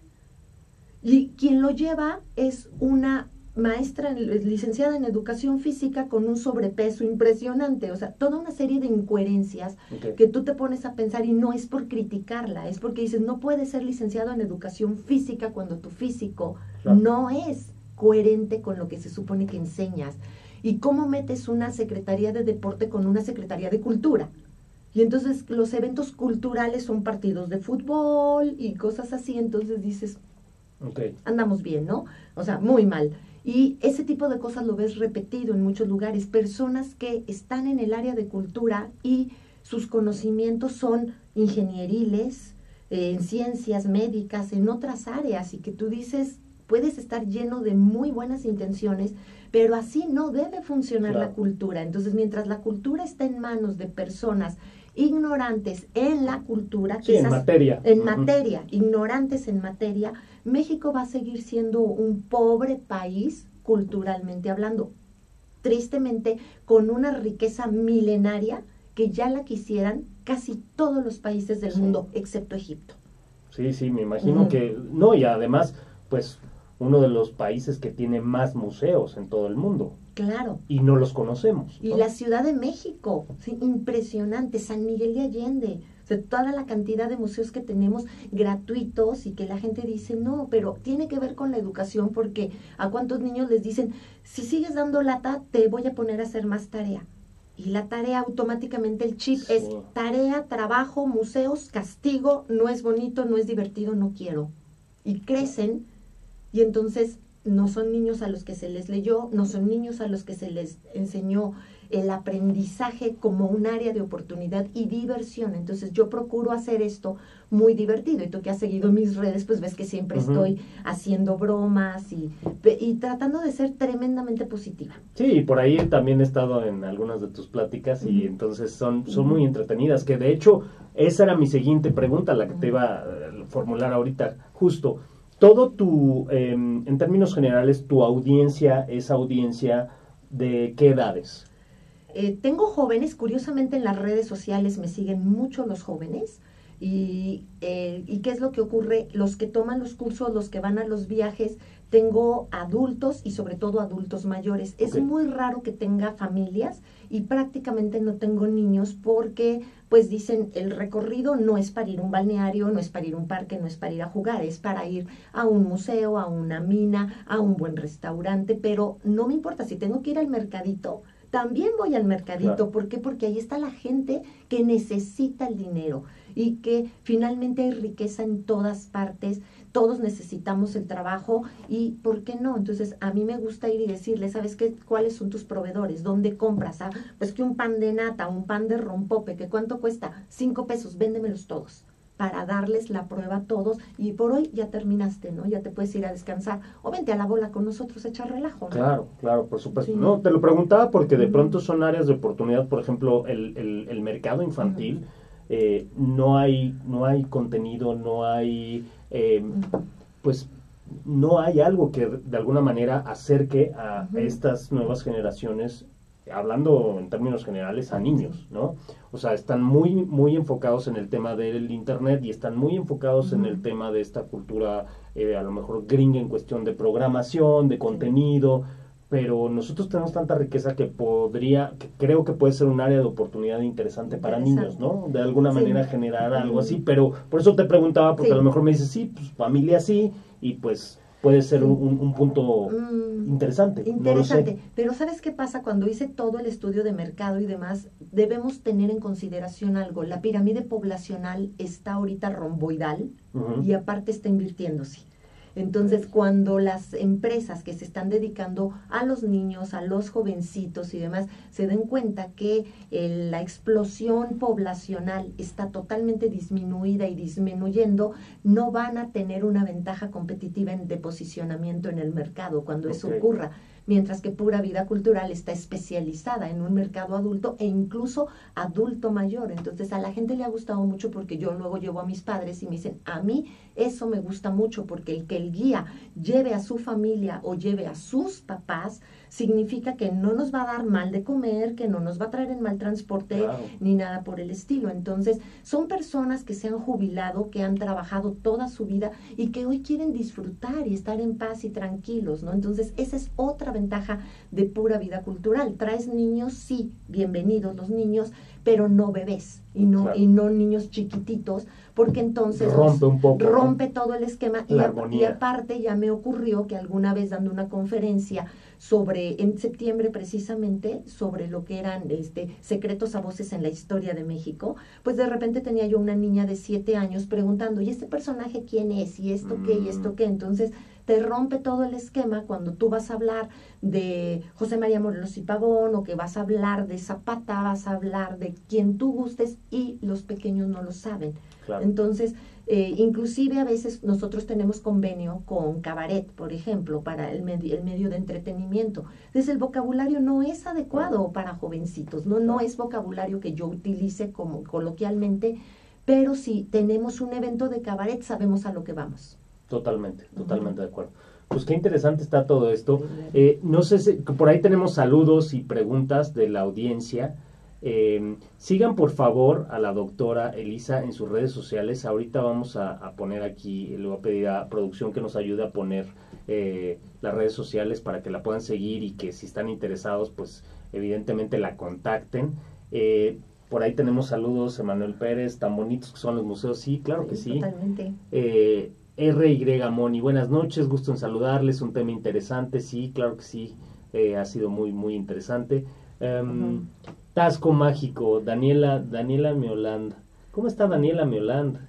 Speaker 2: Y quien lo lleva es una maestra licenciada en educación física con un sobrepeso impresionante, o sea, toda una serie de incoherencias okay. que tú te pones a pensar y no es por criticarla, es porque dices, no puedes ser licenciado en educación física cuando tu físico claro. no es coherente con lo que se supone que enseñas. ¿Y cómo metes una secretaría de deporte con una secretaría de cultura? Y entonces los eventos culturales son partidos de fútbol y cosas así, entonces dices,
Speaker 1: okay.
Speaker 2: andamos bien, ¿no? O sea, muy mal. Y ese tipo de cosas lo ves repetido en muchos lugares. Personas que están en el área de cultura y sus conocimientos son ingenieriles, eh, en ciencias médicas, en otras áreas, y que tú dices, puedes estar lleno de muy buenas intenciones, pero así no debe funcionar claro. la cultura. Entonces, mientras la cultura está en manos de personas ignorantes en la cultura,
Speaker 1: sí, quizás, en materia,
Speaker 2: en uh -huh. materia, ignorantes en materia, México va a seguir siendo un pobre país culturalmente hablando. Tristemente, con una riqueza milenaria que ya la quisieran casi todos los países del sí. mundo, excepto Egipto.
Speaker 1: Sí, sí, me imagino que, no, y además, pues uno de los países que tiene más museos en todo el mundo.
Speaker 2: Claro.
Speaker 1: Y no los conocemos.
Speaker 2: Y la Ciudad de México, sí, impresionante, San Miguel de Allende, o sea, toda la cantidad de museos que tenemos gratuitos y que la gente dice, no, pero tiene que ver con la educación porque a cuántos niños les dicen, si sigues dando lata, te voy a poner a hacer más tarea. Y la tarea automáticamente, el chip es tarea, trabajo, museos, castigo, no es bonito, no es divertido, no quiero. Y crecen y entonces no son niños a los que se les leyó, no son niños a los que se les enseñó el aprendizaje como un área de oportunidad y diversión. Entonces yo procuro hacer esto muy divertido. Y tú que has seguido mis redes, pues ves que siempre estoy haciendo bromas y, y, tratando de ser tremendamente positiva.
Speaker 1: Sí, por ahí también he estado en algunas de tus pláticas y entonces son, son muy entretenidas, que de hecho esa era mi siguiente pregunta, la que te iba a formular ahorita, justo. Todo tu, em, en términos generales, tu audiencia es audiencia de qué edades?
Speaker 2: Eh, tengo jóvenes, curiosamente en las redes sociales me siguen mucho los jóvenes. Y, eh, ¿Y qué es lo que ocurre? Los que toman los cursos, los que van a los viajes, tengo adultos y sobre todo adultos mayores. Es muy raro que tenga familias y prácticamente no tengo niños porque pues dicen el recorrido no es para ir a un balneario, no es para ir a un parque, no es para ir a jugar, es para ir a un museo, a una mina, a un buen restaurante, pero no me importa si tengo que ir al mercadito, también voy al mercadito. ¿Por qué? Porque ahí está la gente que necesita el dinero y que finalmente hay riqueza en todas partes. Todos necesitamos el trabajo y ¿por qué no? Entonces a mí me gusta ir y decirle, ¿sabes qué? ¿Cuáles son tus proveedores? ¿Dónde compras? Ah, pues que un pan de nata, un pan de rompope, ¿que cuánto cuesta? Cinco pesos, véndemelos todos para darles la prueba a todos y por hoy ya terminaste, ¿no? Ya te puedes ir a descansar o vente a la bola con nosotros, echar relajo.
Speaker 1: Claro, claro, por supuesto. No, te lo preguntaba porque de pronto son áreas de oportunidad, por ejemplo, el, el, mercado infantil, eh, no, hay, no hay contenido, no hay, eh, pues, no hay algo que de alguna manera acerque a estas nuevas generaciones hablando en términos generales, a niños, ¿no? O sea, están muy, muy enfocados en el tema del Internet y están muy enfocados en el tema de esta cultura, eh, a lo mejor gringa en cuestión de programación, de contenido, pero nosotros tenemos tanta riqueza que podría, que creo que puede ser un área de oportunidad interesante para niños, ¿no? De alguna manera generar algo así, pero por eso te preguntaba, porque a lo mejor me dices, sí, pues familia sí, y pues puede ser un, punto mm, interesante.
Speaker 2: Interesante, pero ¿sabes qué pasa? Cuando hice todo el estudio de mercado y demás, debemos tener en consideración algo. La pirámide poblacional está ahorita romboidal y aparte está invirtiéndose. Entonces, cuando las empresas que se están dedicando a los niños, a los jovencitos y demás, se den cuenta que eh, la explosión poblacional está totalmente disminuida y disminuyendo, no van a tener una ventaja competitiva en, de posicionamiento en el mercado cuando eso ocurra mientras que Pura Vida Cultural está especializada en un mercado adulto e incluso adulto mayor. Entonces a la gente le ha gustado mucho porque yo luego llevo a mis padres y me dicen, a mí eso me gusta mucho porque el que el guía lleve a su familia o lleve a sus papás, significa que no nos va a dar mal de comer, que no nos va a traer en mal transporte ni nada por el estilo. Entonces, son personas que se han jubilado, que han trabajado toda su vida y que hoy quieren disfrutar y estar en paz y tranquilos, ¿no? Entonces, esa es otra ventaja de pura vida cultural. Traes niños, sí, bienvenidos los niños, pero no bebés y no, y no niños chiquititos, porque entonces
Speaker 1: rompe, un poco,
Speaker 2: rompe todo el esquema. y, y aparte ya me ocurrió que alguna vez dando una conferencia sobre, en septiembre precisamente, sobre lo que eran este, secretos a voces en la historia de México, pues de repente tenía yo una niña de siete años preguntando, ¿y este personaje quién es? ¿Y esto qué? ¿Y esto mm. qué? Entonces te rompe todo el esquema cuando tú vas a hablar de José María Morelos y Pavón o que vas a hablar de Zapata, vas a hablar de quien tú gustes y los pequeños no lo saben. Entonces, eh, inclusive a veces nosotros tenemos convenio con Cabaret, por ejemplo, para el, medio, el medio de entretenimiento. Entonces el vocabulario no es adecuado para jovencitos, no, no es vocabulario que yo utilice como coloquialmente, pero si tenemos un evento de Cabaret sabemos a lo que vamos.
Speaker 1: Totalmente, totalmente de acuerdo. Pues qué interesante está todo esto. Eh, no sé si por ahí tenemos saludos y preguntas de la audiencia. Eh, sigan por favor a la doctora Elisa en sus redes sociales. Ahorita vamos a, a poner aquí, le voy a pedir a producción que nos ayude a poner eh, las redes sociales para que la puedan seguir y que si están interesados, pues evidentemente la contacten. Eh, por ahí tenemos saludos, Emanuel Pérez, tan bonitos que son los museos. Sí, claro que sí.
Speaker 2: Totalmente.
Speaker 1: Eh, RY Moni, buenas noches, gusto en saludarles, un tema interesante, sí, claro que sí, eh, ha sido muy, muy interesante. Em. Tasco Mágico, Daniela, Daniela Meoland. ¿Cómo está Daniela Meoland?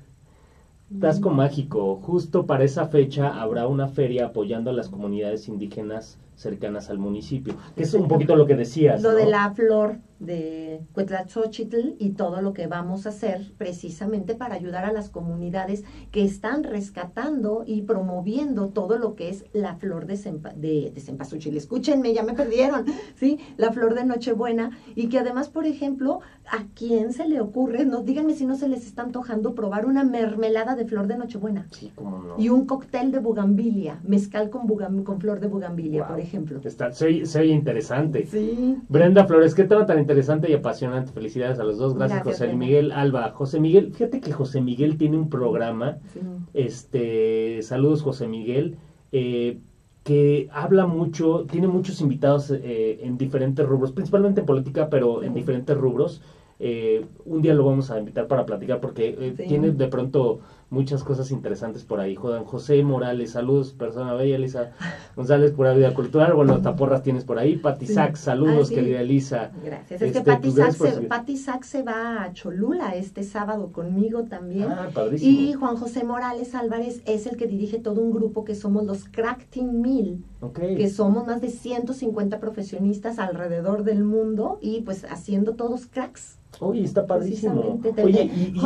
Speaker 1: Tasco Mágico, justo para esa fecha habrá una feria apoyando a las comunidades indígenas cercanas al municipio, que es un poquito lo que decías.
Speaker 2: Lo
Speaker 1: ¿no?
Speaker 2: de la flor de Cuetlaxochitl y todo lo que vamos a hacer precisamente para ayudar a las comunidades que están rescatando y promoviendo todo lo que es la flor de, cempa- de, de. Escúchenme, ya me perdieron, ¿sí? La flor de Nochebuena y que además, por ejemplo, ¿a quién se le ocurre? No, díganme si no se les está antojando probar una mermelada de flor de Nochebuena.
Speaker 1: Sí, cómo no.
Speaker 2: Y un cóctel de bugambilia, mezcal con, bugam- con flor de bugambilia,
Speaker 1: Wow.
Speaker 2: por ejemplo.
Speaker 1: Está, se oye interesante.
Speaker 2: Sí.
Speaker 1: Brenda Flores, qué tema tan interesante y apasionante. Felicidades a los dos. Gracias,
Speaker 2: Gracias,
Speaker 1: José
Speaker 2: Brenda.
Speaker 1: Miguel Alba. José Miguel, fíjate que José Miguel tiene un programa.
Speaker 2: sí.
Speaker 1: Este, saludos, José Miguel. eh, que habla mucho, tiene muchos invitados eh, en diferentes rubros, principalmente en política, pero en diferentes rubros. Eh, un día lo vamos a invitar para platicar porque eh,
Speaker 2: Sí.
Speaker 1: tiene de pronto muchas cosas interesantes por ahí. Juan José Morales, saludos, persona bella, Elisa González, pura vida cultural. Bueno, taporras tienes por ahí. Pati
Speaker 2: Sí.
Speaker 1: Sac, saludos,
Speaker 2: Ah, sí.
Speaker 1: querida Elisa.
Speaker 2: Gracias. Es
Speaker 1: Este,
Speaker 2: que Pati Sack, se. Pati Sack se va a Cholula este sábado conmigo también.
Speaker 1: Ah, padrísimo.
Speaker 2: y Juan José Morales Álvarez es el que dirige todo un grupo que somos los Crack Team 1000,
Speaker 1: Ok.
Speaker 2: que somos más de 150 profesionistas alrededor del mundo y pues haciendo todos cracks.
Speaker 1: Oye, está padrísimo. Oye, y,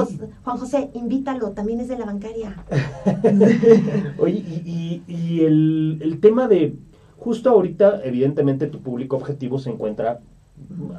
Speaker 2: Juan José, invítalo, también es de la bancaria.
Speaker 1: Oye, y, y- y el, el tema de, justo ahorita, evidentemente tu público objetivo se encuentra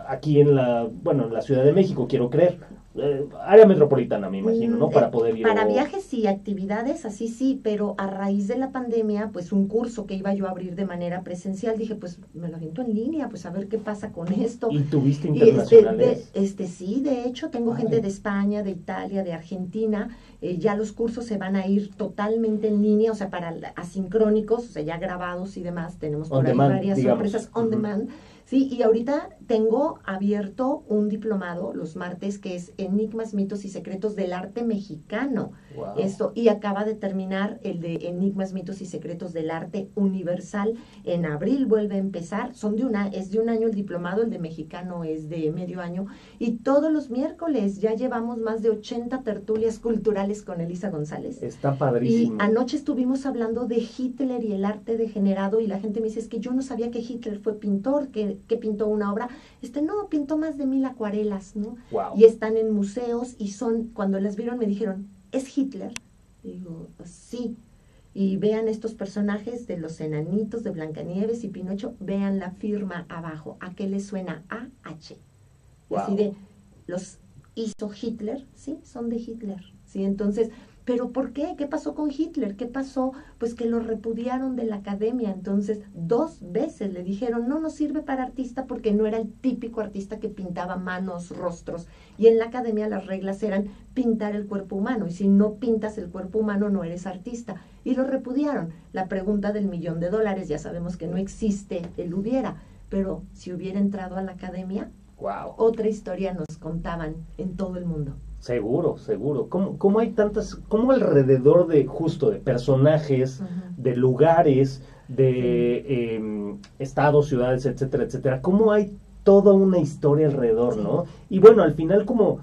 Speaker 1: aquí en la, bueno, en la Ciudad de México, quiero creer, Eh, área metropolitana, me imagino, ¿no?
Speaker 2: Mm,
Speaker 1: Para
Speaker 2: eh,
Speaker 1: poder ir.
Speaker 2: Para
Speaker 1: o-
Speaker 2: viajes y actividades, así sí, pero a raíz de la pandemia, pues un curso que iba yo a abrir de manera presencial, dije, pues me lo aviento en línea, pues a ver qué pasa con esto.
Speaker 1: Y tuviste
Speaker 2: este, de-
Speaker 1: internacionales.
Speaker 2: este sí, de hecho, tengo gente de España, de Italia, de Argentina. eh, ya los cursos se van a ir totalmente en línea, o sea, para asincrónicos, o sea, ya grabados y demás. Tenemos
Speaker 1: On
Speaker 2: por ahí varias
Speaker 1: digamos.
Speaker 2: sorpresas on
Speaker 1: Ujú.
Speaker 2: demand. Sí, y ahorita tengo abierto un diplomado los martes que es Enigmas, mitos y secretos del arte mexicano.
Speaker 1: Wow.
Speaker 2: Esto, y acaba de terminar el de Enigmas, mitos y secretos del arte universal. En abril vuelve a empezar. Son de una, es de un año el diplomado, el de mexicano es de medio año. Y todos los miércoles ya llevamos más de 80 tertulias culturales con Elisa González.
Speaker 1: Está
Speaker 2: Y
Speaker 1: padrísimo.
Speaker 2: anoche estuvimos hablando de Hitler y el arte degenerado y la gente me dice, es que yo no sabía que Hitler fue pintor, que, que pintó una obra. Este, no, pintó más de mil acuarelas, ¿no?
Speaker 1: Wow.
Speaker 2: y están en museos y son, cuando las vieron me dijeron, ¿es Hitler? Digo, sí. Y vean estos personajes de los enanitos de Blancanieves y Pinocho, vean la firma abajo. ¿A qué le suena? Y Así
Speaker 1: Wow.
Speaker 2: de, los hizo Hitler, sí, son de Hitler. Sí, entonces, ¿pero por qué? ¿Qué pasó con Hitler? ¿Qué pasó? Pues que lo repudiaron de la academia. Entonces, dos veces le dijeron, no nos sirve para artista porque no era el típico artista que pintaba manos, rostros. Y en la academia las reglas eran pintar el cuerpo humano. Y si no pintas el cuerpo humano, no eres artista. Y lo repudiaron. La pregunta del millón de dólares, ya sabemos que no existe el hubiera. Pero si hubiera entrado a la academia,
Speaker 1: Wow.
Speaker 2: otra historia nos contaban en todo el mundo.
Speaker 1: Seguro, seguro. ¿Cómo, ¿Cómo hay tantas, cómo alrededor de justo de personajes, de lugares, de em, estados, ciudades, etcétera, etcétera? ¿Cómo hay toda una historia alrededor,
Speaker 2: Sí.
Speaker 1: no? Y bueno, al final como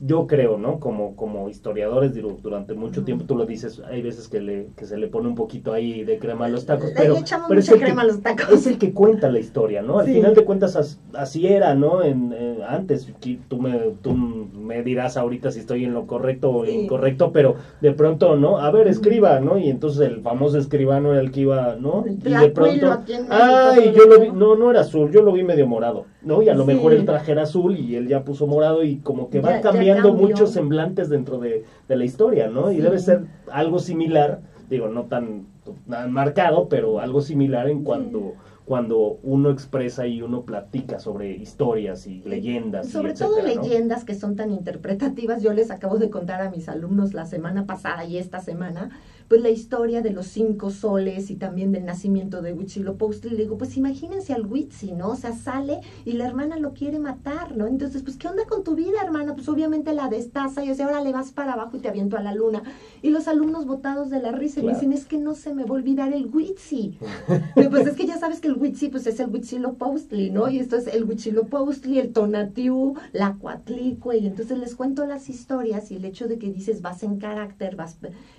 Speaker 1: yo creo, ¿no? Como, como historiadores, digo, durante mucho tiempo, tú lo dices, hay veces que, le, que se le pone un poquito ahí de crema a los tacos,
Speaker 2: Le
Speaker 1: pero, es el que-
Speaker 2: crema a los tacos.
Speaker 1: es el que cuenta la historia, ¿no? Al
Speaker 2: Sí.
Speaker 1: final de cuentas as- así era, ¿no? En, eh, antes, tú me, tú me dirás ahorita si estoy en lo correcto o
Speaker 2: Sí.
Speaker 1: incorrecto, pero de pronto, ¿no? A ver, escriba, ¿no? Y entonces el famoso escribano era el que iba, ¿no?
Speaker 2: El
Speaker 1: Y de pronto, ay,
Speaker 2: todo
Speaker 1: yo lo vi, no, no era azul, yo lo vi medio morado, ¿no? Y a lo
Speaker 2: Sí.
Speaker 1: mejor el traje era azul y él ya puso morado y como que va cambiando muchos semblantes dentro de, de la historia, ¿no? Y debe ser algo similar, digo, no tan, tan marcado, pero algo similar en cuanto cuando uno expresa y uno platica sobre historias y leyendas.
Speaker 2: Sobre todo leyendas que son tan interpretativas. Yo les acabo de contar a mis alumnos la semana pasada y esta semana pues la historia de los cinco soles y también del nacimiento de Huitzilopochtli. Le digo, pues imagínense al Huitzi, ¿no? O sea, sale y la hermana lo quiere matar, ¿no? Entonces, pues, ¿qué onda con tu vida, hermana? Pues obviamente la destaza y o sea, ahora le vas para abajo y te aviento a la luna. Y los alumnos botados de la risa y me dicen, es que no se me va a olvidar el Huitzi. pues es que ya sabes que el Huitzi, pues es el Huitzilopochtli, ¿no? Y esto es el Huitzilopochtli, el Tonatiu, la Coatlicue, y entonces les cuento las historias y el hecho de que dices, vas en carácter, vas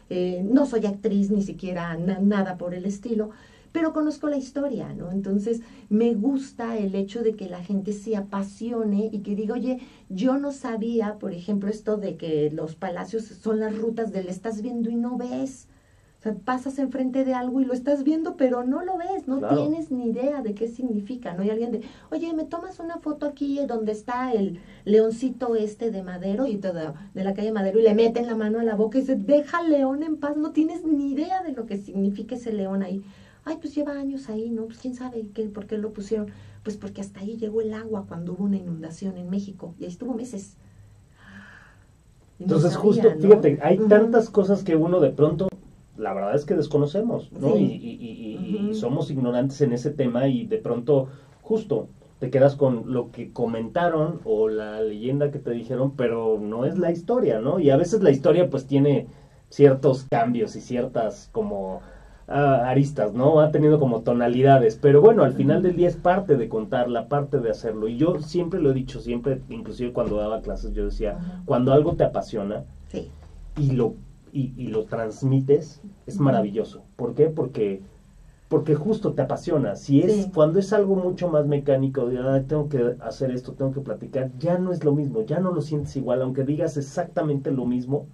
Speaker 2: eh, no soy actriz ni siquiera nada por el estilo, pero conozco la historia, ¿no? Entonces me gusta el hecho de que la gente se apasione y que diga, oye, yo no sabía, por ejemplo, esto de que los palacios son las rutas del estás viendo y no ves pasas enfrente de algo y lo estás viendo, pero no lo ves, no tienes ni idea de qué significa, ¿no? hay alguien de, oye, ¿me tomas una foto aquí donde está el leoncito este de Madero y todo, de la calle Madero y le meten la mano a la boca y dice, deja al león en paz, no tienes ni idea de lo que significa ese león ahí. Ay, pues lleva años ahí, ¿no? Pues quién sabe qué, por qué lo pusieron. Pues porque hasta ahí llegó el agua cuando hubo una inundación en México y ahí estuvo meses.
Speaker 1: Entonces, justo, fíjate, hay tantas cosas que uno de pronto la verdad es que desconocemos, ¿no? Y, somos ignorantes en ese tema y de pronto, justo, te quedas con lo que comentaron o la leyenda que te dijeron, pero no es la historia, ¿no? Y a veces la historia pues tiene ciertos cambios y ciertas como ah, aristas, ¿no? Ha tenido como tonalidades, pero bueno, al final del día es parte de contarla, parte de hacerlo. Y yo siempre lo he dicho, siempre, inclusive cuando daba clases, yo decía, cuando algo te apasiona y lo y, lo transmites, es maravilloso. ¿Por qué? Porque, porque justo te apasiona. Si es, cuando es algo mucho más mecánico, de tengo que hacer esto, tengo que platicar, ya no es lo mismo, ya no lo sientes igual, aunque digas exactamente lo mismo,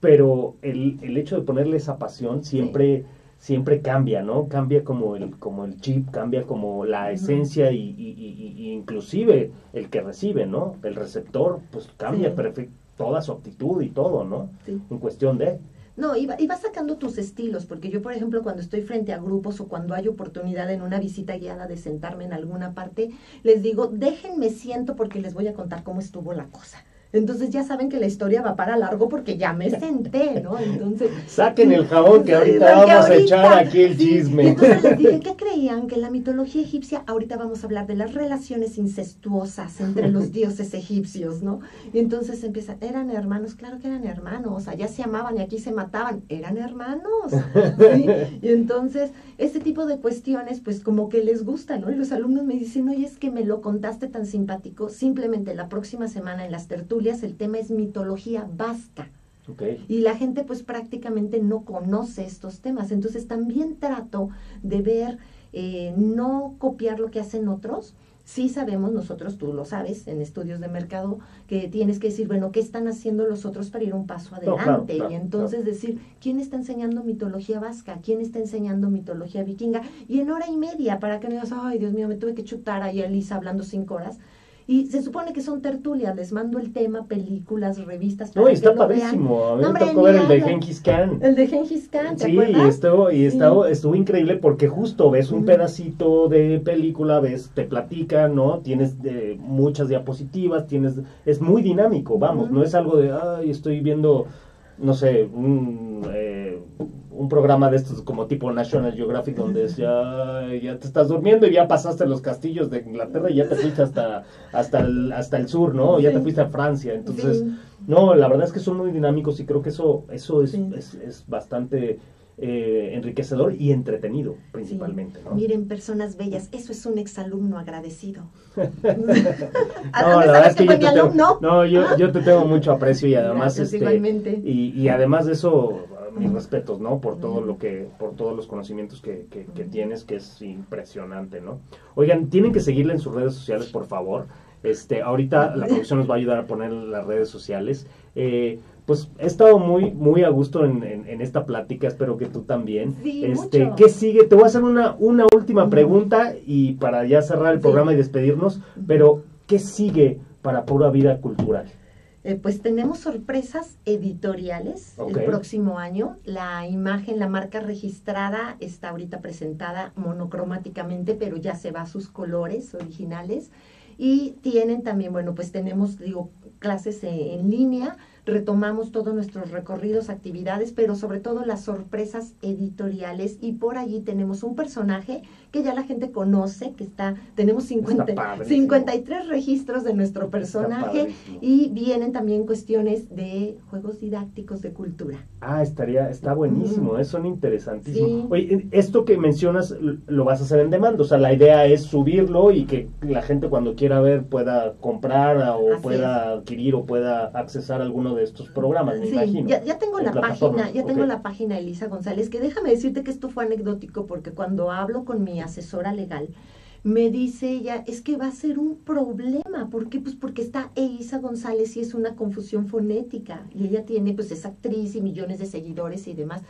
Speaker 1: pero el, el hecho de ponerle esa pasión siempre, siempre cambia, ¿no? Cambia como el, como el chip, cambia como la esencia y, y, inclusive el que recibe, ¿no? El receptor, pues cambia perfecto toda su actitud y todo, ¿no? En cuestión de...
Speaker 2: No, y, vas sacando tus estilos, porque yo, por ejemplo, cuando estoy frente a grupos o cuando hay oportunidad en una visita guiada de sentarme en alguna parte, les digo, déjenme siento porque les voy a contar cómo estuvo la cosa. Entonces ya saben que la historia va para largo porque ya me senté, ¿no? Entonces.
Speaker 1: Saquen el jabón que ahorita vamos a echar aquí el chisme.
Speaker 2: entonces les dije, ¿qué creían? Que en la mitología egipcia, ahorita vamos a hablar de las relaciones incestuosas entre los dioses egipcios, ¿no? Y entonces empiezan, eran hermanos, claro que eran hermanos, allá se amaban y aquí se mataban, eran hermanos. ¿sí? Y entonces, este tipo de cuestiones, pues como que les gusta, ¿no? Y los alumnos me dicen, oye, es que me lo contaste tan simpático, simplemente la próxima semana en las tertulias el tema es mitología vasca. Y la gente pues prácticamente no conoce estos temas. Entonces también trato de ver, eh, no copiar lo que hacen otros. Sí sabemos, nosotros tú lo sabes, en estudios de mercado, que tienes que decir, bueno, ¿qué están haciendo los otros para ir un paso adelante? y entonces decir, ¿quién está enseñando mitología vasca? ¿Quién está enseñando mitología vikinga? Y en hora y media, para que no digas, ay, Dios mío, me tuve que chutar ahí a Elisa hablando cinco horas y se supone que son tertulias, les mando el tema, películas, revistas.
Speaker 1: Para no, y está padrísimo. A mí me tocó ver el de Genghis Khan.
Speaker 2: El de Genghis Khan,
Speaker 1: ¿te sí, y estuvo, y estuvo, estuvo increíble porque justo ves un pedacito de película, ves, te platica, ¿no? Tienes eh, muchas diapositivas, tienes, es muy dinámico, vamos, no es algo de, ay, estoy viendo, no sé, un... Un programa de estos como tipo National Geographic donde ya, ya te estás durmiendo y ya pasaste los castillos de Inglaterra y ya te fuiste hasta, hasta, el, hasta el sur, ¿no? Ya te fuiste a Francia. Entonces, no, la verdad es que son muy dinámicos y creo que eso, eso es, es, es bastante eh, enriquecedor y entretenido principalmente.
Speaker 2: Miren, personas bellas, eso es un exalumno agradecido. no,
Speaker 1: la verdad es que yo te, tengo, no, yo, yo, te tengo mucho aprecio y además, este, y, y, además de eso, mis respetos, ¿no? Por todo lo que, por todos los conocimientos que, que, tienes, que es impresionante, ¿no? Oigan, tienen que seguirle en sus redes sociales, por favor. Este, ahorita la producción nos va a ayudar a poner las redes sociales. Eh, pues he estado muy, muy a gusto en, en, esta plática, espero que tú también. este, ¿qué sigue? Te voy a hacer una, una última pregunta y para ya cerrar el programa y despedirnos, pero ¿qué sigue para Pura Vida Cultural?
Speaker 2: Eh, pues tenemos sorpresas editoriales el próximo año. La imagen, la marca registrada está ahorita presentada monocromáticamente, pero ya se va a sus colores originales. Y tienen también, bueno, pues tenemos, digo, clases en línea, retomamos todos nuestros recorridos, actividades, pero sobre todo las sorpresas editoriales. Y por allí tenemos un personaje que ya la gente conoce, que está, tenemos 50,
Speaker 1: Está padrísimo.
Speaker 2: 53 registros de nuestro personaje y vienen también cuestiones de juegos didácticos de cultura.
Speaker 1: Ah, estaría, está buenísimo,
Speaker 2: Ujú.
Speaker 1: eh, son interesantísimos.
Speaker 2: Sí.
Speaker 1: Oye, esto que mencionas lo vas a hacer en demanda, o sea, la idea es subirlo y que la gente cuando quiera ver pueda comprar o
Speaker 2: Así
Speaker 1: pueda adquirir o pueda accesar a alguno de estos programas, me
Speaker 2: Sí,
Speaker 1: imagino.
Speaker 2: ya, ya tengo
Speaker 1: en
Speaker 2: la página, ya tengo la página Elisa González, que déjame decirte que esto fue anecdótico porque cuando hablo con mi asesora legal, me dice ella, es que va a ser un problema. ¿Por qué? Pues porque está Elisa González y es una confusión fonética. Y ella tiene, pues es actriz y millones de seguidores y demás.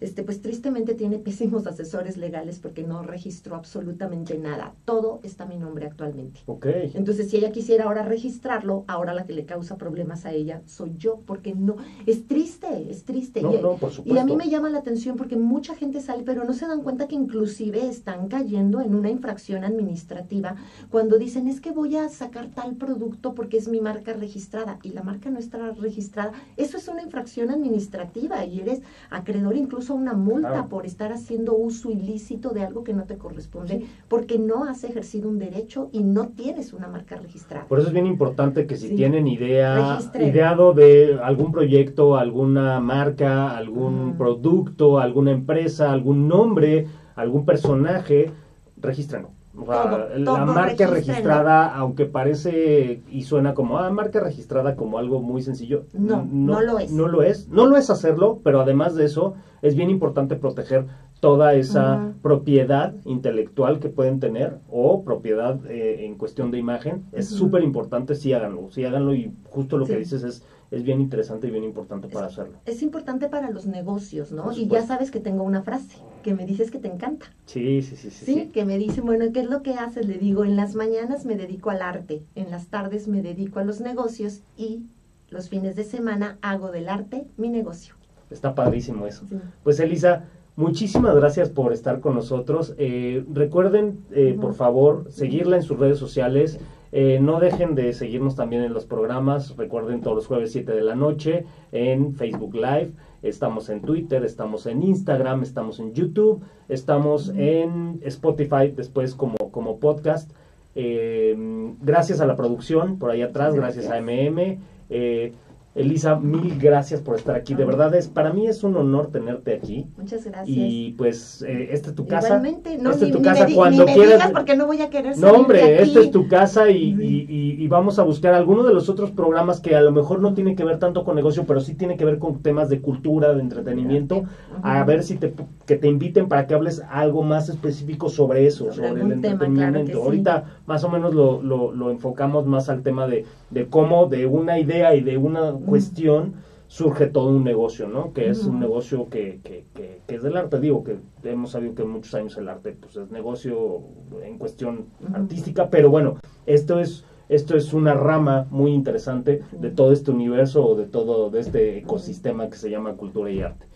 Speaker 2: Este, pues tristemente tiene pésimos asesores legales porque no registró absolutamente nada. Todo está a mi nombre actualmente.
Speaker 1: Ok.
Speaker 2: Entonces, si ella quisiera ahora registrarlo, ahora la que le causa problemas a ella soy yo, porque no, es triste, es triste.
Speaker 1: No,
Speaker 2: y,
Speaker 1: no, por
Speaker 2: y
Speaker 1: supuesto.
Speaker 2: a mí me llama la atención porque mucha gente sale, pero no se dan cuenta que inclusive están cayendo en una infracción administrativa cuando dicen es que voy a sacar tal producto porque es mi marca registrada y la marca no está registrada. Eso es una infracción administrativa y eres acreedor incluso a una multa
Speaker 1: Claro.
Speaker 2: por estar haciendo uso ilícito de algo que no te corresponde porque no has ejercido un derecho y no tienes una marca registrada.
Speaker 1: Por eso es bien importante que si
Speaker 2: Sí.
Speaker 1: tienen idea,
Speaker 2: Registren.
Speaker 1: ideado de algún proyecto, alguna marca, algún producto, alguna empresa, algún nombre, algún personaje, regístrenlo. O sea,
Speaker 2: Todo,
Speaker 1: la marca registrada, aunque parece y suena como, ah, marca registrada como algo muy sencillo.
Speaker 2: No, no lo es.
Speaker 1: No lo es. No lo es hacerlo, pero además de eso, es bien importante proteger toda esa propiedad intelectual que pueden tener o propiedad eh, en cuestión de imagen. Es
Speaker 2: Ujú.
Speaker 1: súper importante, sí háganlo, sí háganlo y justo lo que dices es, es bien interesante y bien importante para hacerlo.
Speaker 2: Es importante para los negocios, ¿no? Y ya sabes que tengo una frase que me dices que te encanta.
Speaker 1: Sí, sí, sí, sí.
Speaker 2: Sí,
Speaker 1: sí.
Speaker 2: que me dicen, bueno, ¿qué es lo que haces? Le digo, en las mañanas me dedico al arte, en las tardes me dedico a los negocios y los fines de semana hago del arte mi negocio.
Speaker 1: Está padrísimo eso.
Speaker 2: Sí.
Speaker 1: Pues Elisa, muchísimas gracias por estar con nosotros. Eh, recuerden, eh,
Speaker 2: Ujú.
Speaker 1: por favor, seguirla en sus redes sociales. Eh, no dejen de seguirnos también en los programas. Recuerden todos los jueves 7 de la noche en Facebook Live. Estamos en Twitter, estamos en Instagram, estamos en YouTube, estamos en Spotify después como, como podcast. Eh, gracias a la producción por ahí atrás, gracias, a
Speaker 2: Gracias.
Speaker 1: MM. Eh, Elisa, mil gracias por estar aquí. De verdad, es para mí es un honor tenerte aquí.
Speaker 2: Muchas gracias.
Speaker 1: Y pues, eh, esta es tu casa.
Speaker 2: Igualmente, no,
Speaker 1: esta
Speaker 2: ni,
Speaker 1: es tu
Speaker 2: ni
Speaker 1: casa
Speaker 2: me,
Speaker 1: cuando
Speaker 2: ni me
Speaker 1: quieras.
Speaker 2: digas porque no voy a querer
Speaker 1: No, hombre, esta es tu casa y, y- y- y vamos a buscar alguno de los otros programas que a lo mejor no tiene que ver tanto con negocio, pero sí tiene que ver con temas de cultura, de entretenimiento, a ver si te, que te inviten para que hables algo más específico sobre eso,
Speaker 2: Sobre
Speaker 1: sobre, el
Speaker 2: tema,
Speaker 1: entretenimiento.
Speaker 2: claro que sí.
Speaker 1: Ahorita más o menos lo, lo- lo enfocamos más al tema de, de cómo de una idea y de una cuestión surge todo un negocio, ¿no? Que es un negocio que, que, que, que es del arte, digo, que hemos sabido que muchos años el arte pues es negocio en cuestión artística, pero bueno, esto es esto es una rama muy interesante de todo este universo o de todo de este ecosistema que se llama cultura y arte.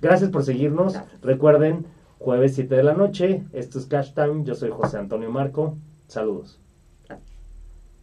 Speaker 1: Gracias por seguirnos. Recuerden, jueves 7 de la noche, esto es Cash Time, yo soy José Antonio Marco. Saludos.